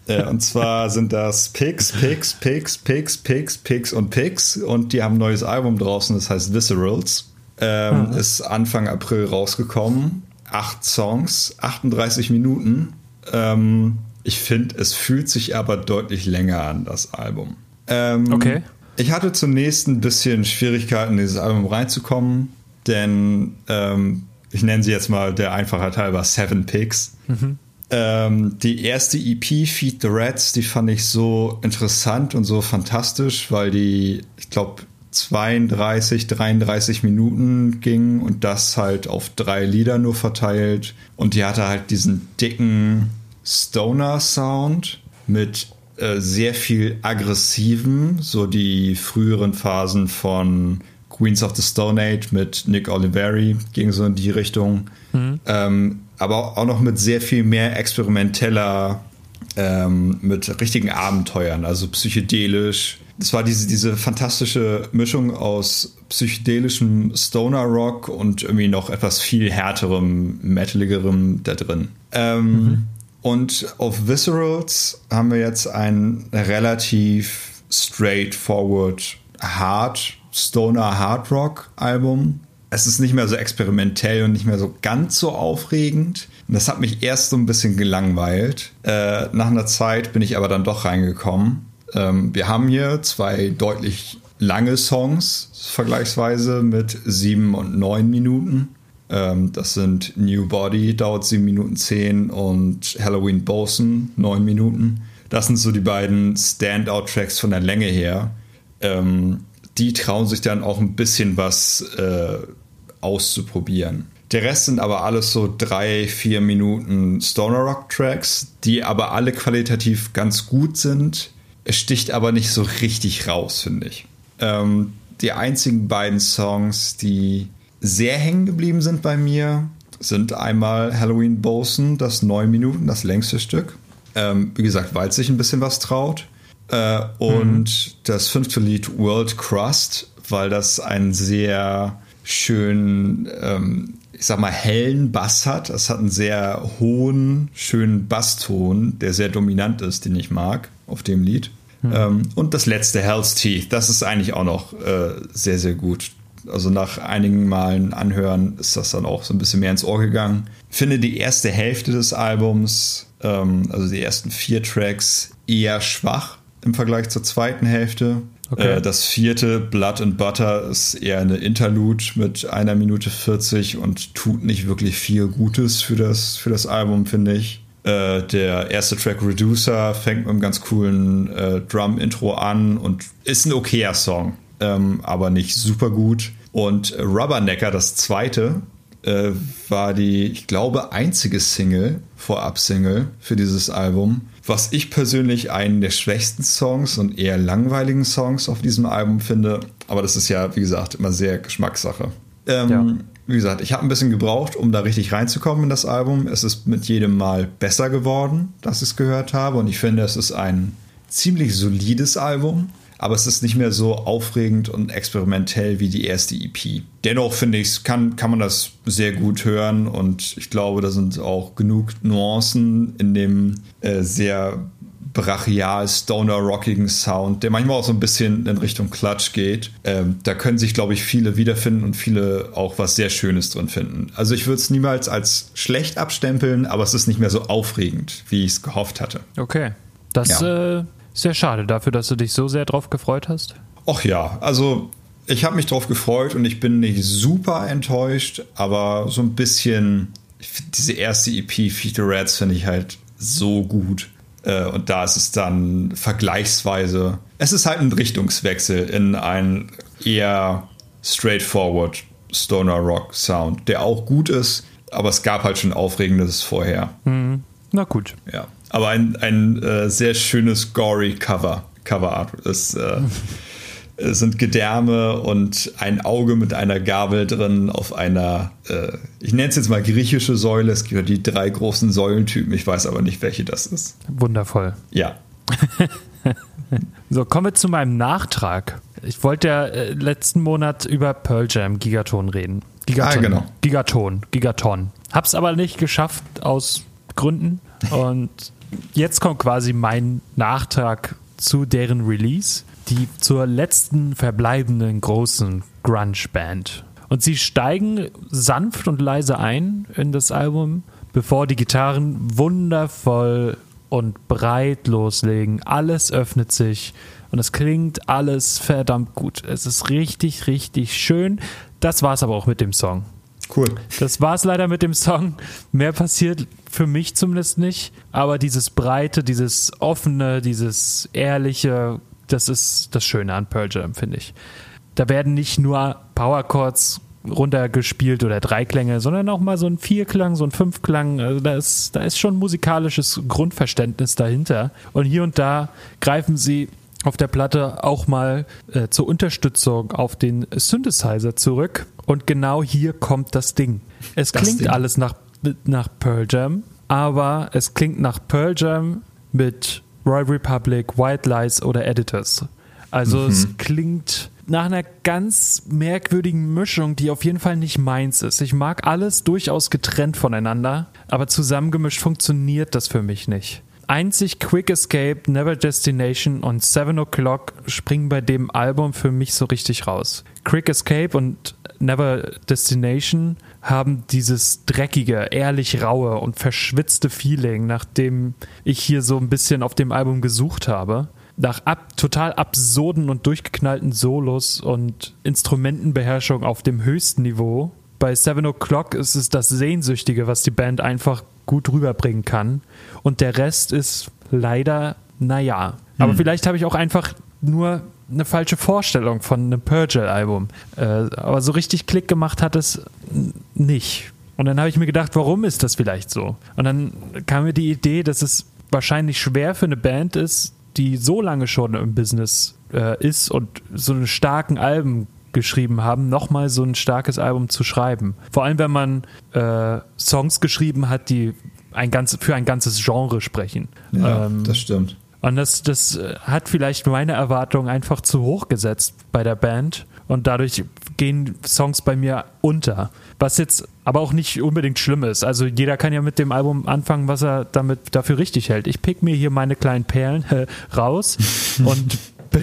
äh, und zwar sind das Pigs, Pigs, Pigs, Pigs, Pigs, Pigs und Pigs. Und die haben ein neues Album draußen, das heißt Viscerals. Ähm, mhm. Ist Anfang April rausgekommen. Acht Songs, 38 Minuten. Ähm, ich finde, es fühlt sich aber deutlich länger an, das Album. Ähm, okay. Ich hatte zunächst ein bisschen Schwierigkeiten, in dieses Album reinzukommen, denn ähm, ich nenne sie jetzt mal der Einfachheit halber Seven Pigs. Mhm. Ähm, die erste EP, Feed the Rats, die fand ich so interessant und so fantastisch, weil die, ich glaube, 32, 33 Minuten ging und das halt auf drei Lieder nur verteilt. Und die hatte halt diesen dicken Stoner-Sound mit äh, sehr viel aggressiven, so die früheren Phasen von Queens of the Stone Age mit Nick Oliveri ging so in die Richtung. Mhm. Ähm, aber auch noch mit sehr viel mehr experimenteller, ähm, mit richtigen Abenteuern, also psychedelisch. Es war diese, diese fantastische Mischung aus psychedelischem Stoner Rock und irgendwie noch etwas viel härterem, metaligerem da drin. Ähm, mhm. Und auf Viscerals haben wir jetzt ein relativ straightforward, hard Stoner Hard Rock Album es ist nicht mehr so experimentell und nicht mehr so ganz so aufregend. Und das hat mich erst so ein bisschen gelangweilt. Äh, nach einer Zeit bin ich aber dann doch reingekommen. Ähm, wir haben hier zwei deutlich lange Songs, vergleichsweise mit sieben und neun Minuten. Ähm, das sind New Body, dauert sieben Minuten zehn und Halloween Boson, neun Minuten. Das sind so die beiden Standout-Tracks von der Länge her. Ähm, die trauen sich dann auch ein bisschen was äh, auszuprobieren. Der Rest sind aber alles so drei, vier Minuten Stoner Rock Tracks, die aber alle qualitativ ganz gut sind. Es sticht aber nicht so richtig raus, finde ich. Ähm, die einzigen beiden Songs, die sehr hängen geblieben sind bei mir, sind einmal Halloween Boson, das neun Minuten, das längste Stück. Ähm, wie gesagt, weil es sich ein bisschen was traut. Äh, und mhm. das fünfte Lied World Crust, weil das ein sehr schön, ähm, ich sag mal, hellen Bass hat. Es hat einen sehr hohen, schönen Basston, der sehr dominant ist, den ich mag auf dem Lied. Mhm. Ähm, und das letzte, Hell's Teeth, das ist eigentlich auch noch äh, sehr, sehr gut. Also nach einigen Malen anhören ist das dann auch so ein bisschen mehr ins Ohr gegangen. Ich finde die erste Hälfte des Albums, ähm, also die ersten vier Tracks, eher schwach im Vergleich zur zweiten Hälfte. Okay. Äh, das vierte, Blood and Butter, ist eher eine Interlude mit einer Minute 40 und tut nicht wirklich viel Gutes für das, für das Album, finde ich. Äh, der erste Track Reducer fängt mit einem ganz coolen äh, Drum-Intro an und ist ein okayer Song, ähm, aber nicht super gut. Und Rubbernecker, das zweite, äh, war die, ich glaube, einzige Single, Vorab-Single für dieses Album. Was ich persönlich einen der schwächsten Songs und eher langweiligen Songs auf diesem Album finde. Aber das ist ja, wie gesagt, immer sehr Geschmackssache. Ähm, ja. Wie gesagt, ich habe ein bisschen gebraucht, um da richtig reinzukommen in das Album. Es ist mit jedem Mal besser geworden, dass ich es gehört habe. Und ich finde, es ist ein ziemlich solides Album aber es ist nicht mehr so aufregend und experimentell wie die erste EP. Dennoch finde ich, kann, kann man das sehr gut hören und ich glaube, da sind auch genug Nuancen in dem äh, sehr brachial stoner-rockigen Sound, der manchmal auch so ein bisschen in Richtung Clutch geht. Ähm, da können sich, glaube ich, viele wiederfinden und viele auch was sehr Schönes drin finden. Also ich würde es niemals als schlecht abstempeln, aber es ist nicht mehr so aufregend, wie ich es gehofft hatte. Okay. Das ja. äh, sehr schade dafür, dass du dich so sehr drauf gefreut hast. Ach ja, also ich habe mich drauf gefreut und ich bin nicht super enttäuscht, aber so ein bisschen, diese erste EP Feed the Rats finde ich halt so gut. Äh, und da ist es dann vergleichsweise, es ist halt ein Richtungswechsel in einen eher straightforward Stoner Rock Sound, der auch gut ist, aber es gab halt schon Aufregendes vorher. Mhm. Na gut. Ja aber ein, ein äh, sehr schönes gory Cover. Cover Art. Es, äh, es sind Gedärme und ein Auge mit einer Gabel drin auf einer, äh, ich nenne es jetzt mal griechische Säule. Es gibt die drei großen Säulentypen. Ich weiß aber nicht, welche das ist. Wundervoll. Ja. so, kommen wir zu meinem Nachtrag. Ich wollte ja äh, letzten Monat über Pearl Jam Gigaton reden. Gigaton. Ah, genau. Gigaton. Gigaton. Hab's aber nicht geschafft aus Gründen. Und jetzt kommt quasi mein Nachtrag zu deren Release, die zur letzten verbleibenden großen Grunge-Band. Und sie steigen sanft und leise ein in das Album, bevor die Gitarren wundervoll und breit loslegen. Alles öffnet sich und es klingt alles verdammt gut. Es ist richtig, richtig schön. Das war es aber auch mit dem Song. Cool. Das war es leider mit dem Song. Mehr passiert für mich zumindest nicht. Aber dieses Breite, dieses Offene, dieses Ehrliche, das ist das Schöne an Pearl Jam, finde ich. Da werden nicht nur Power Chords runtergespielt oder Dreiklänge, sondern auch mal so ein Vierklang, so ein Fünfklang. Also da ist, da ist schon musikalisches Grundverständnis dahinter. Und hier und da greifen sie auf der Platte auch mal äh, zur Unterstützung auf den Synthesizer zurück. Und genau hier kommt das Ding. Es das klingt Ding. alles nach, nach Pearl Jam, aber es klingt nach Pearl Jam mit Royal Republic, White Lies oder Editors. Also mhm. es klingt nach einer ganz merkwürdigen Mischung, die auf jeden Fall nicht meins ist. Ich mag alles durchaus getrennt voneinander, aber zusammengemischt funktioniert das für mich nicht. Einzig Quick Escape, Never Destination und Seven O'Clock springen bei dem Album für mich so richtig raus. Quick Escape und Never Destination haben dieses dreckige, ehrlich raue und verschwitzte Feeling, nach dem ich hier so ein bisschen auf dem Album gesucht habe. Nach ab, total absurden und durchgeknallten Solos und Instrumentenbeherrschung auf dem höchsten Niveau. Bei Seven O'Clock ist es das Sehnsüchtige, was die Band einfach gut rüberbringen kann. Und der Rest ist leider, naja. Aber hm. vielleicht habe ich auch einfach nur eine falsche Vorstellung von einem Purgel-Album. Äh, aber so richtig Klick gemacht hat es nicht. Und dann habe ich mir gedacht, warum ist das vielleicht so? Und dann kam mir die Idee, dass es wahrscheinlich schwer für eine Band ist, die so lange schon im Business äh, ist und so einen starken Alben geschrieben haben, nochmal so ein starkes Album zu schreiben. Vor allem, wenn man äh, Songs geschrieben hat, die ein ganz, für ein ganzes Genre sprechen. Ja, ähm, das stimmt. Und das, das hat vielleicht meine Erwartungen einfach zu hoch gesetzt bei der Band. Und dadurch gehen Songs bei mir unter. Was jetzt aber auch nicht unbedingt schlimm ist. Also jeder kann ja mit dem Album anfangen, was er damit dafür richtig hält. Ich pick mir hier meine kleinen Perlen äh, raus und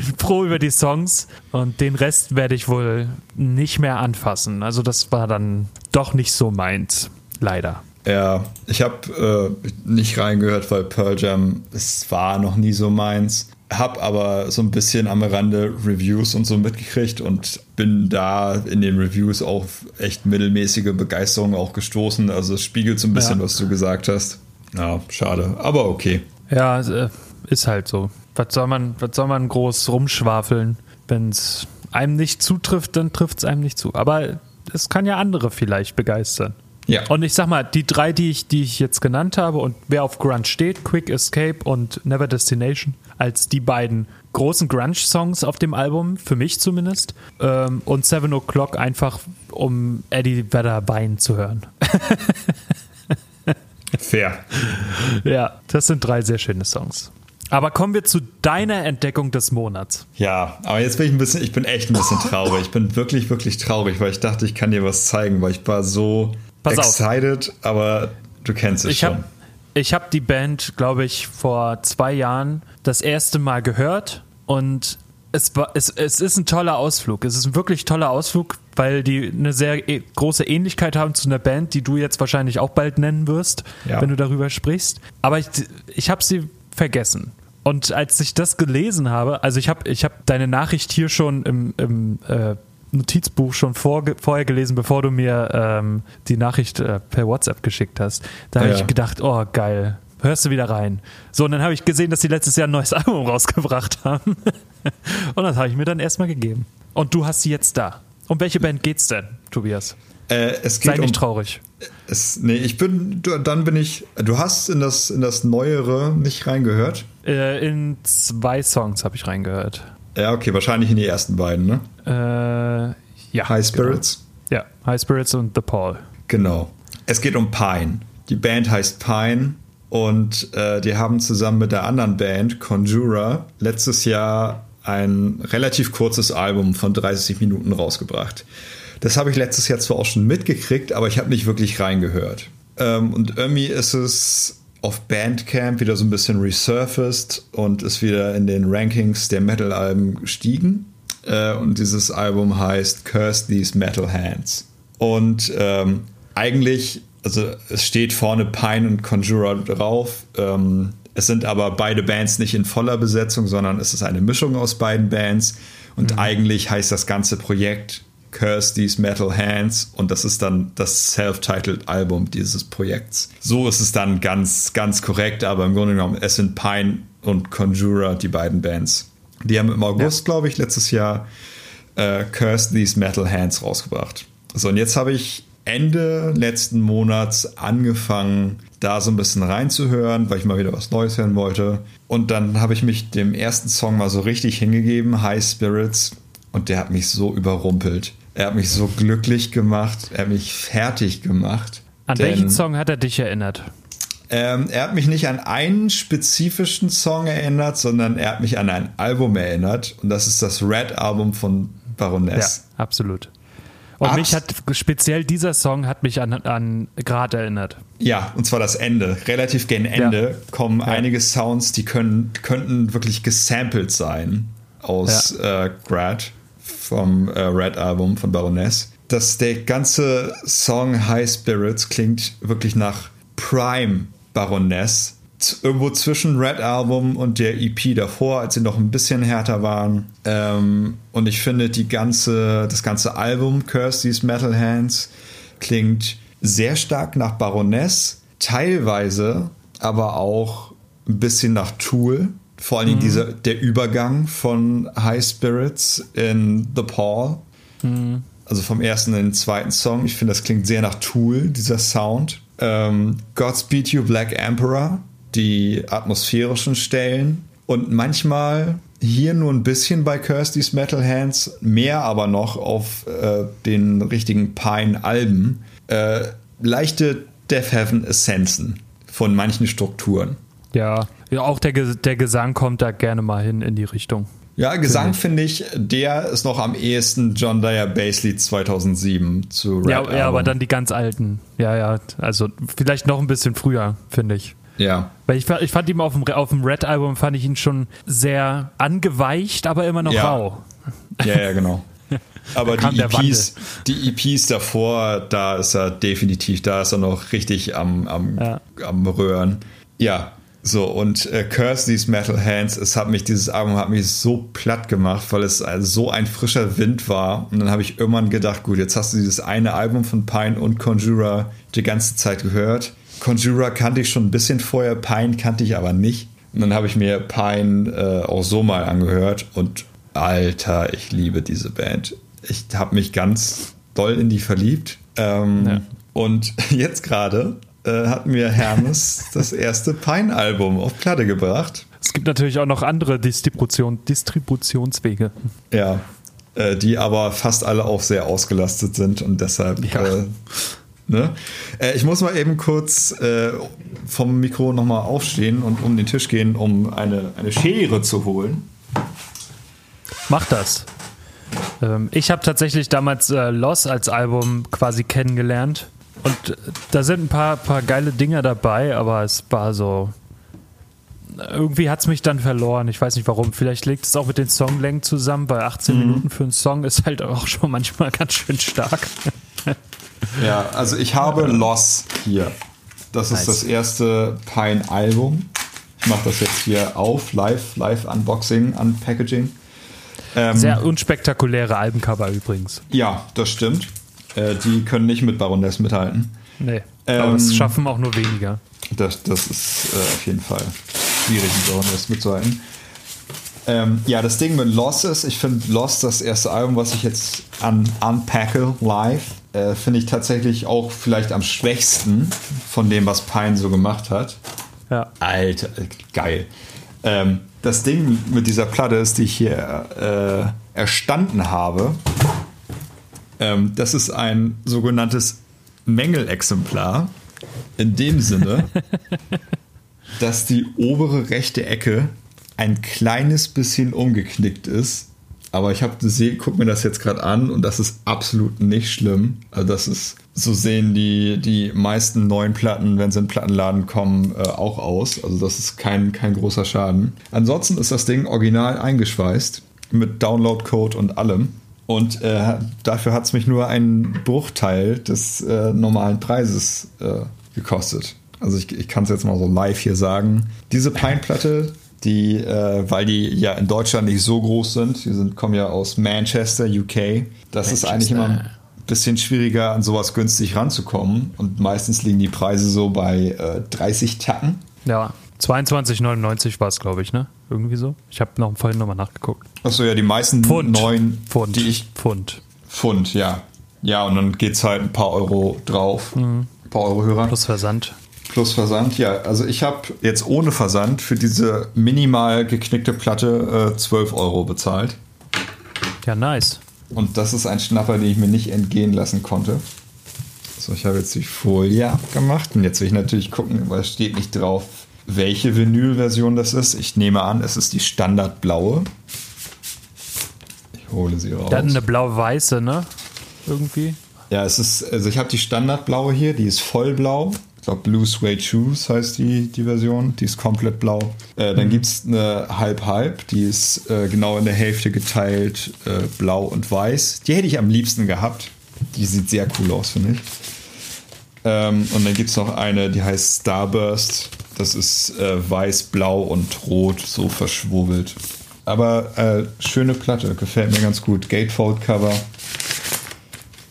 bin froh über die Songs und den Rest werde ich wohl nicht mehr anfassen. Also das war dann doch nicht so meins, leider. Ja, ich habe äh, nicht reingehört, weil Pearl Jam, es war noch nie so meins. Hab aber so ein bisschen am Rande Reviews und so mitgekriegt und bin da in den Reviews auch echt mittelmäßige Begeisterung auch gestoßen. Also es spiegelt so ein bisschen, ja. was du gesagt hast. Ja, schade, aber okay. Ja, äh, ist halt so was soll man, was soll man groß rumschwafeln? Wenn es einem nicht zutrifft, dann trifft es einem nicht zu. Aber es kann ja andere vielleicht begeistern. Ja. Und ich sag mal, die drei, die ich, die ich jetzt genannt habe und wer auf Grunge steht, Quick Escape und Never Destination, als die beiden großen Grunge-Songs auf dem Album, für mich zumindest. Ähm, und Seven O'Clock einfach, um Eddie Vedder Bein zu hören. Fair. Ja, das sind drei sehr schöne Songs. Aber kommen wir zu deiner Entdeckung des Monats. Ja, aber jetzt bin ich ein bisschen, ich bin echt ein bisschen traurig. Ich bin wirklich, wirklich traurig, weil ich dachte, ich kann dir was zeigen, weil ich war so Pass auf. excited, aber du kennst es Ich schon. habe ich hab die Band, glaube ich, vor zwei Jahren das erste Mal gehört und es, war, es, es ist ein toller Ausflug. Es ist ein wirklich toller Ausflug, weil die eine sehr e große Ähnlichkeit haben zu einer Band, die du jetzt wahrscheinlich auch bald nennen wirst, Ja. wenn du darüber sprichst. Aber ich, ich habe sie vergessen. Und als ich das gelesen habe, also ich habe ich hab deine Nachricht hier schon im, im äh, Notizbuch schon vor, vorher gelesen, bevor du mir ähm, die Nachricht äh, per WhatsApp geschickt hast. Da habe Ja. ich gedacht, oh geil, hörst du wieder rein. So, und dann habe ich gesehen, dass sie letztes Jahr ein neues Album rausgebracht haben. und das habe ich mir dann erstmal gegeben. Und du hast sie jetzt da. Um welche Band geht's denn, Tobias? Äh, es Sei geht um nicht traurig. es, nee, ich bin, du, dann bin ich, du hast in das, in das Neuere nicht reingehört? Äh, in zwei Songs habe ich reingehört. Ja, okay, wahrscheinlich in die ersten beiden, ne? Äh, ja. High Spirits. Genau. Ja, High Spirits und The Paul. Genau. Es geht um Pine. Die Band heißt Pine und äh, die haben zusammen mit der anderen Band, Conjura, letztes Jahr ein relativ kurzes Album von 30 Minuten rausgebracht. Das habe ich letztes Jahr zwar auch schon mitgekriegt, aber ich habe nicht wirklich reingehört. Ähm, und irgendwie ist es auf Bandcamp wieder so ein bisschen resurfaced und ist wieder in den Rankings der Metal-Alben gestiegen. Äh, und dieses Album heißt Curse These Metal Hands. Und ähm, eigentlich, also es steht vorne Pine und Conjura drauf. Ähm, es sind aber beide Bands nicht in voller Besetzung, sondern es ist eine Mischung aus beiden Bands. Und eigentlich heißt das ganze Projekt Curse These Metal Hands und das ist dann das self-titled Album dieses Projekts. So ist es dann ganz, ganz korrekt, aber im Grunde genommen, es sind Pine und Conjura, die beiden Bands. Die haben im August, glaube ich, letztes Jahr äh, Curse These Metal Hands rausgebracht. So, und jetzt habe ich Ende letzten Monats angefangen, da so ein bisschen reinzuhören, weil ich mal wieder was Neues hören wollte. Und dann habe ich mich dem ersten Song mal so richtig hingegeben, High Spirits, und der hat mich so überrumpelt. Er hat mich so glücklich gemacht, er hat mich fertig gemacht. An Denn- welchen Song hat er dich erinnert? ähm, er hat mich nicht an einen spezifischen Song erinnert, sondern er hat mich an ein Album erinnert. Und das ist das Red-Album von Baroness. Ja, absolut. Und Abs- mich hat speziell dieser Song hat mich an, an Grad erinnert. Ja. und zwar das Ende. Relativ gegen Ende Ja. kommen einige Sounds, die können, könnten wirklich gesampelt sein aus äh, Grad vom äh, Red-Album von Baroness. Das, der ganze Song High Spirits klingt wirklich nach Prime Baroness. Irgendwo zwischen Red Album und der EP davor, als sie noch ein bisschen härter waren. Ähm, und ich finde, die ganze, das ganze Album Curse These Metal Hands klingt sehr stark nach Baroness, teilweise aber auch ein bisschen nach Tool. Vor allen Dingen dieser, der Übergang von High Spirits in The Paul. Also vom ersten in den zweiten Song. Ich finde, das klingt sehr nach Tool, dieser Sound. Ähm, Godspeed You Black Emperor, die atmosphärischen Stellen. Und manchmal hier nur ein bisschen bei These Metal Hands, mehr aber noch auf äh, den richtigen Pine-Alben. Äh, leichte Death Heaven Essenzen von manchen Strukturen. Ja, ja auch der, der Gesang kommt da gerne mal hin in die Richtung. Ja, Gesang finde ich, der ist noch am ehesten John Dyer Basslied 2007 zu Red Ja, ja, aber Album. dann die ganz alten. Ja, ja, also vielleicht noch ein bisschen früher, finde ich. Ja, Weil ich, ich fand ihn auf dem, auf dem Red-Album, fand ich ihn schon sehr angeweicht, aber immer noch Ja. rau. ja, ja, genau. Aber die EPs, die EPs davor, da ist er definitiv, da ist er noch richtig am, am, Ja. am Röhren. Ja, so und äh, Curse These Metal Hands, es hat mich, dieses Album hat mich so platt gemacht, weil es also so ein frischer Wind war. Und dann habe ich irgendwann gedacht, gut, jetzt hast du dieses eine Album von Pine und Conjura die ganze Zeit gehört. Conjura kannte ich schon ein bisschen vorher, Pine kannte ich aber nicht. Und dann habe ich mir Pine äh, auch so mal angehört und Alter, ich liebe diese Band. Ich habe mich ganz doll in die verliebt. Ähm, ja. Und jetzt gerade äh, hat mir Hermes das erste Pine-Album auf Platte gebracht. Es gibt natürlich auch noch andere Distribution, Distributionswege. Ja, äh, die aber fast alle auch sehr ausgelastet sind und deshalb. Ja. Äh, ne? Äh, ich muss mal eben kurz äh, vom Mikro nochmal aufstehen und um den Tisch gehen, um eine, eine Schere zu holen. Mach das. Ähm, ich habe tatsächlich damals Loss als Album quasi kennengelernt. Und äh, da sind ein paar, paar geile Dinger dabei, aber es war so. Irgendwie hat es mich dann verloren. Ich weiß nicht warum. Vielleicht liegt es auch mit den Songlängen zusammen. Bei 18 mhm. Minuten für einen Song ist halt auch schon manchmal ganz schön stark. ja, also ich habe Loss hier. Das ist nice. das erste Pine-Album. Ich mache das jetzt hier auf, live, live Unboxing, Unpackaging. Ähm, Sehr unspektakuläre Albencover übrigens. Ja, das stimmt. Äh, die können nicht mit Baroness mithalten. Nee, ähm, aber es schaffen auch nur weniger. Das, das ist äh, auf jeden Fall schwierig, mit Baroness mitzuhalten. Ähm, ja, das Ding mit Lost ist, ich finde Lost, das erste Album, was ich jetzt un unpacke live, äh, finde ich tatsächlich auch vielleicht am schwächsten von dem, was Pine so gemacht hat. Ja. Alter, geil. Ähm, das Ding mit dieser Platte ist, die ich hier äh, erstanden habe, ähm, das ist ein sogenanntes Mängelexemplar. In dem Sinne, dass die obere rechte Ecke ein kleines bisschen umgeknickt ist. Aber ich habe gesehen, guck mir das jetzt gerade an und das ist absolut nicht schlimm. Also das ist so sehen die, die meisten neuen Platten, wenn sie in den Plattenladen kommen, äh, auch aus. Also das ist kein, kein großer Schaden. Ansonsten ist das Ding original eingeschweißt mit Downloadcode und allem. Und äh, dafür hat es mich nur einen Bruchteil des äh, normalen Preises äh, gekostet. Also ich, ich kann es jetzt mal so live hier sagen. Diese Pine-Platte, die, äh, weil die ja in Deutschland nicht so groß sind, die sind, kommen ja aus Manchester, UK. Das Manchester. ist eigentlich immer bisschen schwieriger, an sowas günstig ranzukommen. Und meistens liegen die Preise so bei äh, 30 Tacken. Ja, 22,99 war es, glaube ich, ne? Irgendwie so. Ich habe noch vorhin nochmal nachgeguckt. Achso, ja, die meisten Pfund. neuen, Pfund. die ich. Pfund. Pfund, ja. Ja, und dann geht es halt ein paar Euro drauf. Mhm. Ein paar Euro höher. Plus Versand. Plus Versand, ja. Also ich habe jetzt ohne Versand für diese minimal geknickte Platte äh, 12 Euro bezahlt. Ja, nice. Und das ist ein Schnapper, den ich mir nicht entgehen lassen konnte. So, ich habe jetzt die Folie abgemacht und jetzt will ich natürlich gucken, weil es steht nicht drauf, welche Vinylversion das ist. Ich nehme an, es ist die standardblaue. Ich hole sie raus. Dann eine blau-weiße, ne? Irgendwie. Ja, es ist, also ich habe die standardblaue hier, die ist vollblau. Ich glaube, Blue Suede Shoes heißt die, die Version. Die ist komplett blau. Äh, dann mhm. gibt es eine Halb-Halb, die ist äh, genau in der Hälfte geteilt, äh, blau und weiß. Die hätte ich am liebsten gehabt. Die sieht sehr cool aus, finde ich. Ähm, und dann gibt es noch eine, die heißt Starburst. Das ist äh, weiß, blau und rot, so verschwurbelt. Aber äh, schöne Platte, gefällt mir ganz gut. Gatefold-Cover.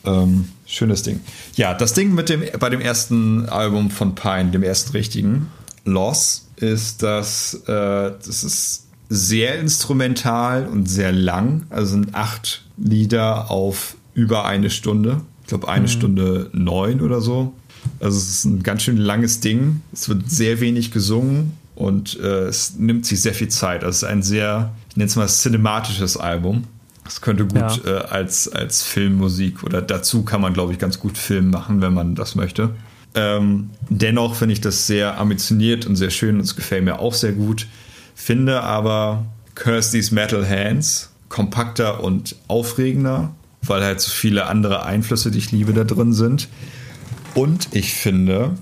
Ähm, schönes Ding. Ja, das Ding mit dem, bei dem ersten Album von Pine, dem ersten richtigen, Loss, ist, dass äh, das ist sehr instrumental und sehr lang. Also sind acht Lieder auf über eine Stunde. Ich glaube, eine mhm. Stunde neun oder so. Also es ist ein ganz schön langes Ding. Es wird sehr wenig gesungen und äh, es nimmt sich sehr viel Zeit. Also es ist ein sehr, ich nenne es mal, cinematisches Album. Das könnte gut ja. äh, als, als Filmmusik oder dazu kann man, glaube ich, ganz gut Film machen, wenn man das möchte. Ähm, dennoch finde ich das sehr ambitioniert und sehr schön und es gefällt mir auch sehr gut. Finde aber Kirsty's Metal Hands kompakter und aufregender, weil halt so viele andere Einflüsse, die ich liebe, da drin sind. Und ich finde,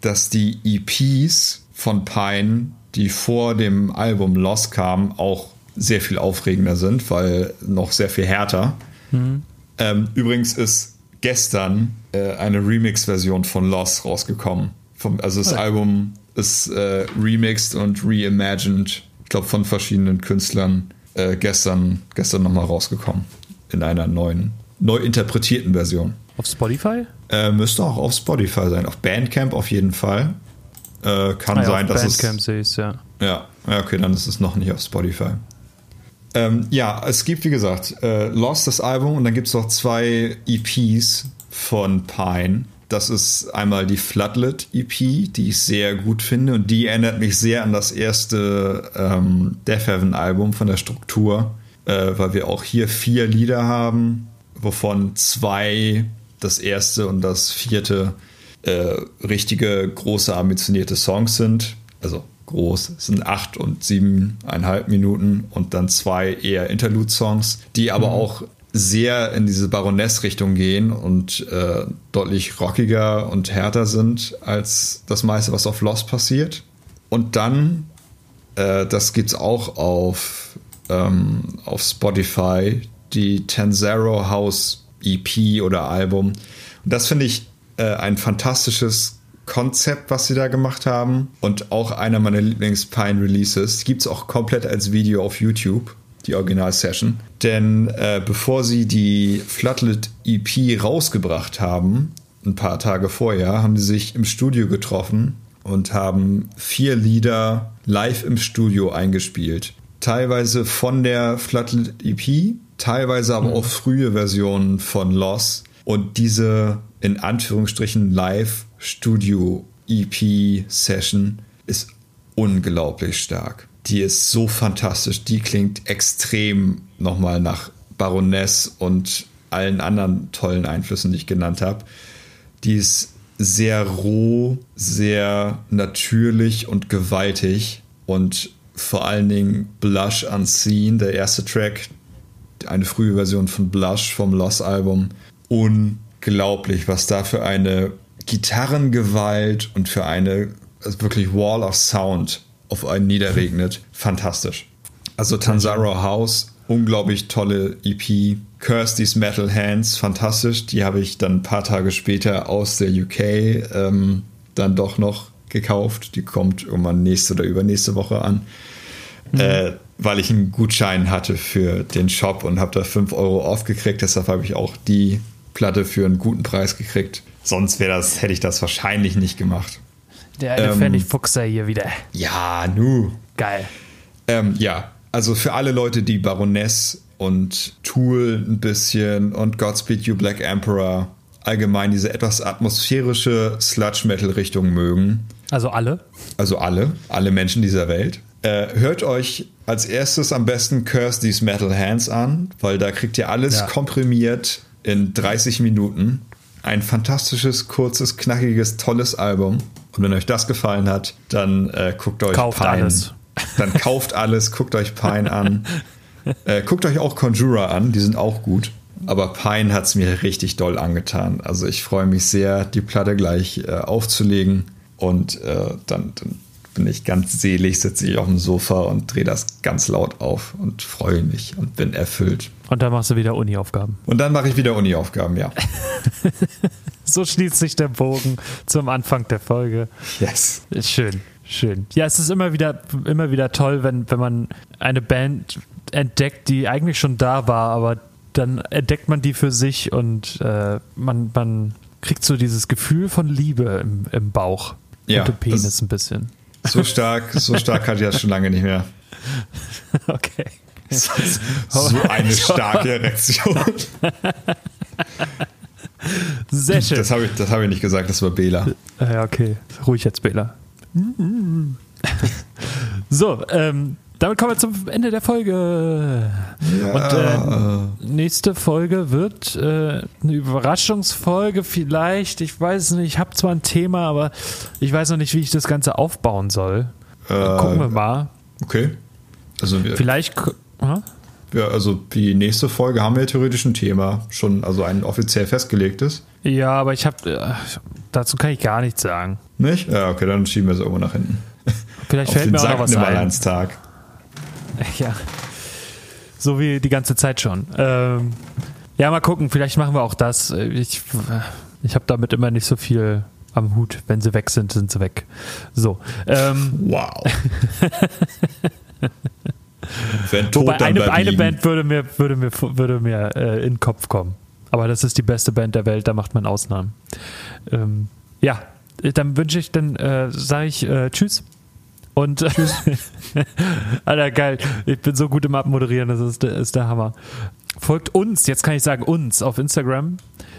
dass die EPs von Pine, die vor dem Album Lost kamen, auch sehr viel aufregender sind, weil noch sehr viel härter. Mhm. Ähm, übrigens ist gestern äh, eine Remix-Version von Lost rausgekommen. Vom, also das oh. Album ist äh, remixed und reimagined, ich glaube von verschiedenen Künstlern, äh, gestern, gestern nochmal rausgekommen. In einer neuen, neu interpretierten Version. Auf Spotify? Äh, müsste auch auf Spotify sein. Auf Bandcamp auf jeden Fall. Äh, kann ah, ja, sein, dass Bandcamp es. Bandcamp sehe ich ja. Ja, ja, okay, dann ist es noch nicht auf Spotify. Ähm, ja, es gibt, wie gesagt, äh, Lost, das Album, und dann gibt es noch zwei EPs von Pine. Das ist einmal die Floodlit EP, die ich sehr gut finde und die erinnert mich sehr an das erste ähm, Death Heaven Album von der Struktur, äh, weil wir auch hier vier Lieder haben, wovon zwei, das erste und das vierte, äh, richtige große ambitionierte Songs sind. Also groß, es sind acht und siebeneinhalb Minuten und dann zwei eher Interlude-Songs, die aber mhm. auch sehr in diese Baroness-Richtung gehen und äh, deutlich rockiger und härter sind als das meiste, was auf Lost passiert. Und dann, äh, das es auch auf, ähm, auf Spotify, die Tanzero House EP oder Album. Und das finde ich äh, ein fantastisches Konzept, was sie da gemacht haben. Und auch einer meiner Lieblings-Pine-Releases. Gibt es auch komplett als Video auf YouTube die Original-Session. Denn äh, bevor sie die Floodlit EP rausgebracht haben, ein paar Tage vorher, haben sie sich im Studio getroffen und haben vier Lieder live im Studio eingespielt. Teilweise von der Floodlit EP, teilweise aber mhm. auch frühe Versionen von Loss. Und diese in Anführungsstrichen Live-Studio EP-Session ist unglaublich stark die ist so fantastisch. Die klingt extrem nochmal nach Baroness und allen anderen tollen Einflüssen, die ich genannt habe. Die ist sehr roh, sehr natürlich und gewaltig und vor allen Dingen Blush Unseen, der erste Track, eine frühe Version von Blush vom Loss-Album. Unglaublich, was da für eine Gitarrengewalt und für eine also wirklich Wall of Sound auf einen niederregnet. Fantastisch. Also Tanzaro House, unglaublich tolle EP. Kirsty's Metal Hands, fantastisch. Die habe ich dann ein paar Tage später aus der UK ähm, dann doch noch gekauft. Die kommt irgendwann nächste oder übernächste Woche an. Mhm. Äh, weil ich einen Gutschein hatte für den Shop und habe da 5 Euro aufgekriegt. Deshalb habe ich auch die Platte für einen guten Preis gekriegt. Sonst wäre das, hätte ich das wahrscheinlich nicht gemacht. Der eine ähm, Pfennigfuchser hier wieder. Ja, nu. Geil. Ähm, ja, also für alle Leute, die Baroness und Tool ein bisschen und Godspeed You Black Emperor allgemein diese etwas atmosphärische Sludge-Metal-Richtung mögen. Also alle? Also alle, alle Menschen dieser Welt. Äh, hört euch als erstes am besten Curse These Metal Hands an, weil da kriegt ihr alles ja. komprimiert in 30 Minuten. Ein fantastisches, kurzes, knackiges, tolles Album. Und wenn euch das gefallen hat, dann äh, guckt euch kauft Pine. Alles. Dann kauft alles, guckt euch Pine an. Äh, guckt euch auch Conjura an, die sind auch gut. Aber Pine hat es mir richtig doll angetan. Also ich freue mich sehr, die Platte gleich äh, aufzulegen. Und äh, dann, dann, bin ich ganz selig, sitze ich auf dem Sofa und drehe das ganz laut auf und freue mich und bin erfüllt. Und dann machst du wieder Uni-Aufgaben. Und dann mache ich wieder Uni-Aufgaben, ja. so schließt sich der Bogen zum Anfang der Folge. Yes. Schön, schön. Ja, es ist immer wieder, immer wieder toll, wenn, wenn man eine Band entdeckt, die eigentlich schon da war, aber dann entdeckt man die für sich und äh, man, man kriegt so dieses Gefühl von Liebe im, im Bauch. Ja, und im Penis ein bisschen. So stark, so stark hatte ich das schon lange nicht mehr. Okay. So eine starke Erektion. Sehr schön. Das habe ich, hab ich nicht gesagt, das war Bela. Ja, okay. Ruhig jetzt, Bela. so, ähm, damit kommen wir zum Ende der Folge. Ja. Und äh, nächste Folge wird äh, eine Überraschungsfolge vielleicht. Ich weiß nicht, ich habe zwar ein Thema, aber ich weiß noch nicht, wie ich das Ganze aufbauen soll. Äh, Gucken wir mal. Okay. Also wir, vielleicht ja, also die nächste Folge haben wir theoretisch ein Thema, schon, also ein offiziell festgelegtes. Ja, aber ich habe, äh, dazu kann ich gar nichts sagen. Nicht? Ja, okay, dann schieben wir es irgendwo nach hinten. Vielleicht fällt mir auch noch was ein. Tag. Ja, so wie die ganze Zeit schon. Ähm, ja, mal gucken, vielleicht machen wir auch das. Ich, ich habe damit immer nicht so viel am Hut. Wenn sie weg sind, sind sie weg. So. Ähm, wow. Wenn tot, Wobei eine, eine Band würde mir, würde mir, würde mir äh, in den Kopf kommen. Aber das ist die beste Band der Welt, da macht man Ausnahmen. Ähm, ja, dann wünsche ich, dann äh, sage ich äh, Tschüss Und Alter, geil. Ich bin so gut im Abmoderieren, das ist, ist der Hammer. Folgt uns, jetzt kann ich sagen uns, auf Instagram.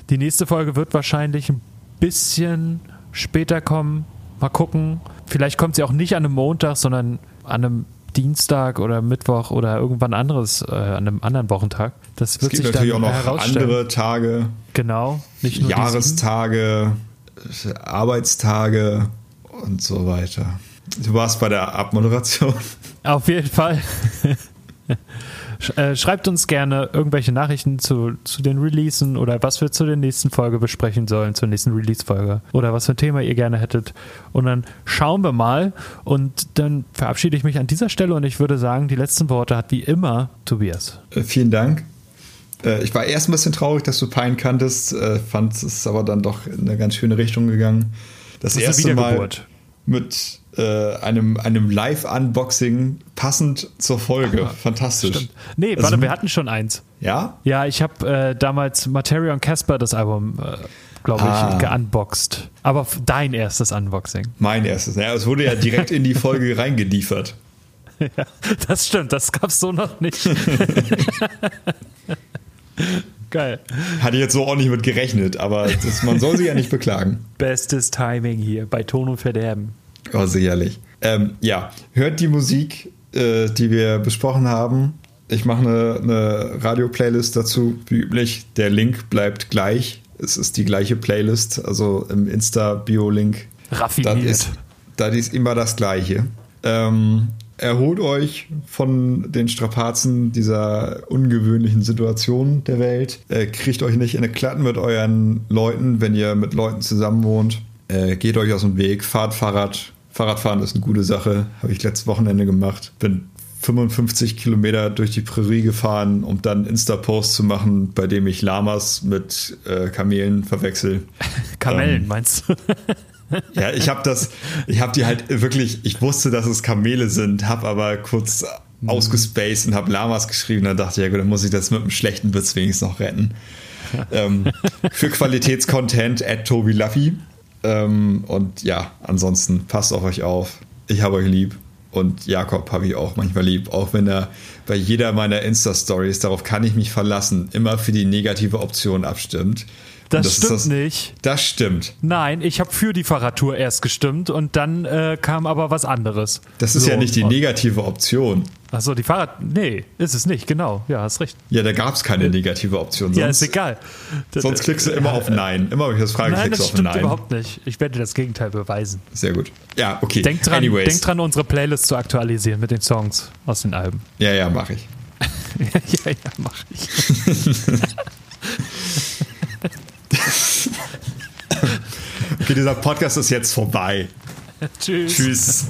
Die nächste Folge wird wahrscheinlich ein bisschen später kommen. Mal gucken. Vielleicht kommt sie auch nicht an einem Montag, sondern an einem Dienstag oder Mittwoch oder irgendwann anderes, äh, an einem anderen Wochentag. Das wird es gibt sich natürlich dann auch noch andere Tage. Genau. Nicht nur Jahrestage, Arbeitstage und so weiter. Du warst bei der Abmoderation. Auf jeden Fall. Äh, schreibt uns gerne irgendwelche Nachrichten zu, zu den Releasen oder was wir zu der nächsten Folge besprechen sollen, zur nächsten Release-Folge oder was für ein Thema ihr gerne hättet. Und dann schauen wir mal und dann verabschiede ich mich an dieser Stelle und ich würde sagen, die letzten Worte hat wie immer Tobias. Äh, vielen Dank. Äh, ich war erst ein bisschen traurig, dass du Pine kanntest, fand es aber dann doch in eine ganz schöne Richtung gegangen. Das, das erste Mal mit äh, einem, einem Live-Unboxing passend zur Folge. Fantastisch. Stimmt. Nee, also, warte, wir hatten schon eins. Ja? Ja, ich habe äh, damals Materion Casper das Album, äh, glaube ich, ah. geunboxed. Aber dein erstes Unboxing. Mein erstes. Ja, es wurde ja direkt in die Folge reingeliefert. Ja, das stimmt, das gab es so noch nicht. Geil. Hatte ich jetzt so auch nicht mit gerechnet, aber das, man soll sich ja nicht beklagen. Bestes Timing hier bei Ton und Verderben. Oh, sicherlich. Ähm, ja, hört die Musik, äh, die wir besprochen haben. Ich mache eine, eine Radio-Playlist dazu, wie üblich. Der Link bleibt gleich. Es ist die gleiche Playlist, also im Insta-Bio-Link. Raffiniert. Das ist, das ist immer das Gleiche. Ähm, erholt euch von den Strapazen dieser ungewöhnlichen Situation der Welt. Äh, kriegt euch nicht in eine Klatten mit euren Leuten, wenn ihr mit Leuten zusammen wohnt. Äh, geht euch aus dem Weg, fahrt Fahrrad. Fahrradfahren ist eine gute Sache. Habe ich letztes Wochenende gemacht. Bin 55 Kilometer durch die Prärie gefahren, um dann Insta-Post zu machen, bei dem ich Lamas mit äh, Kamelen verwechsel. Kamellen, ähm, meinst du? ja, ich habe das, ich habe die halt wirklich, ich wusste, dass es Kamele sind, habe aber kurz mhm. ausgespaced und habe Lamas geschrieben. Dann dachte ich, ja gut, dann muss ich das mit einem schlechten Witz wenigstens noch retten. ähm, für Qualitätscontent at Tobi Luffy. Ähm, und ja, ansonsten passt auf euch auf. Ich habe euch lieb. Und Jakob habe ich auch manchmal lieb, auch wenn er bei jeder meiner Insta-Stories, darauf kann ich mich verlassen, immer für die negative Option abstimmt. Das, das, stimmt das, nicht. Das stimmt. Nein, ich habe für die Fahrradtour erst gestimmt und dann äh, kam aber was anderes. Das ist so, ja nicht die negative Option. Achso, die Fahrrad. Nee, ist es nicht, genau. Ja, hast recht. Ja, da gab es keine negative Option. Sonst, ja, ist egal. Sonst klickst du immer auf Nein. Immer wenn ich das frage, Nein, klickst das du auf Nein. überhaupt nicht. Ich werde dir das Gegenteil beweisen. Sehr gut. Ja, okay. Denk dran, Anyways. denk dran unsere Playlist zu aktualisieren mit den Songs aus den Alben. Ja, ja, mach ich. ja, ja, mach ich. okay, dieser Podcast ist jetzt vorbei. Tschüss. Tschüss.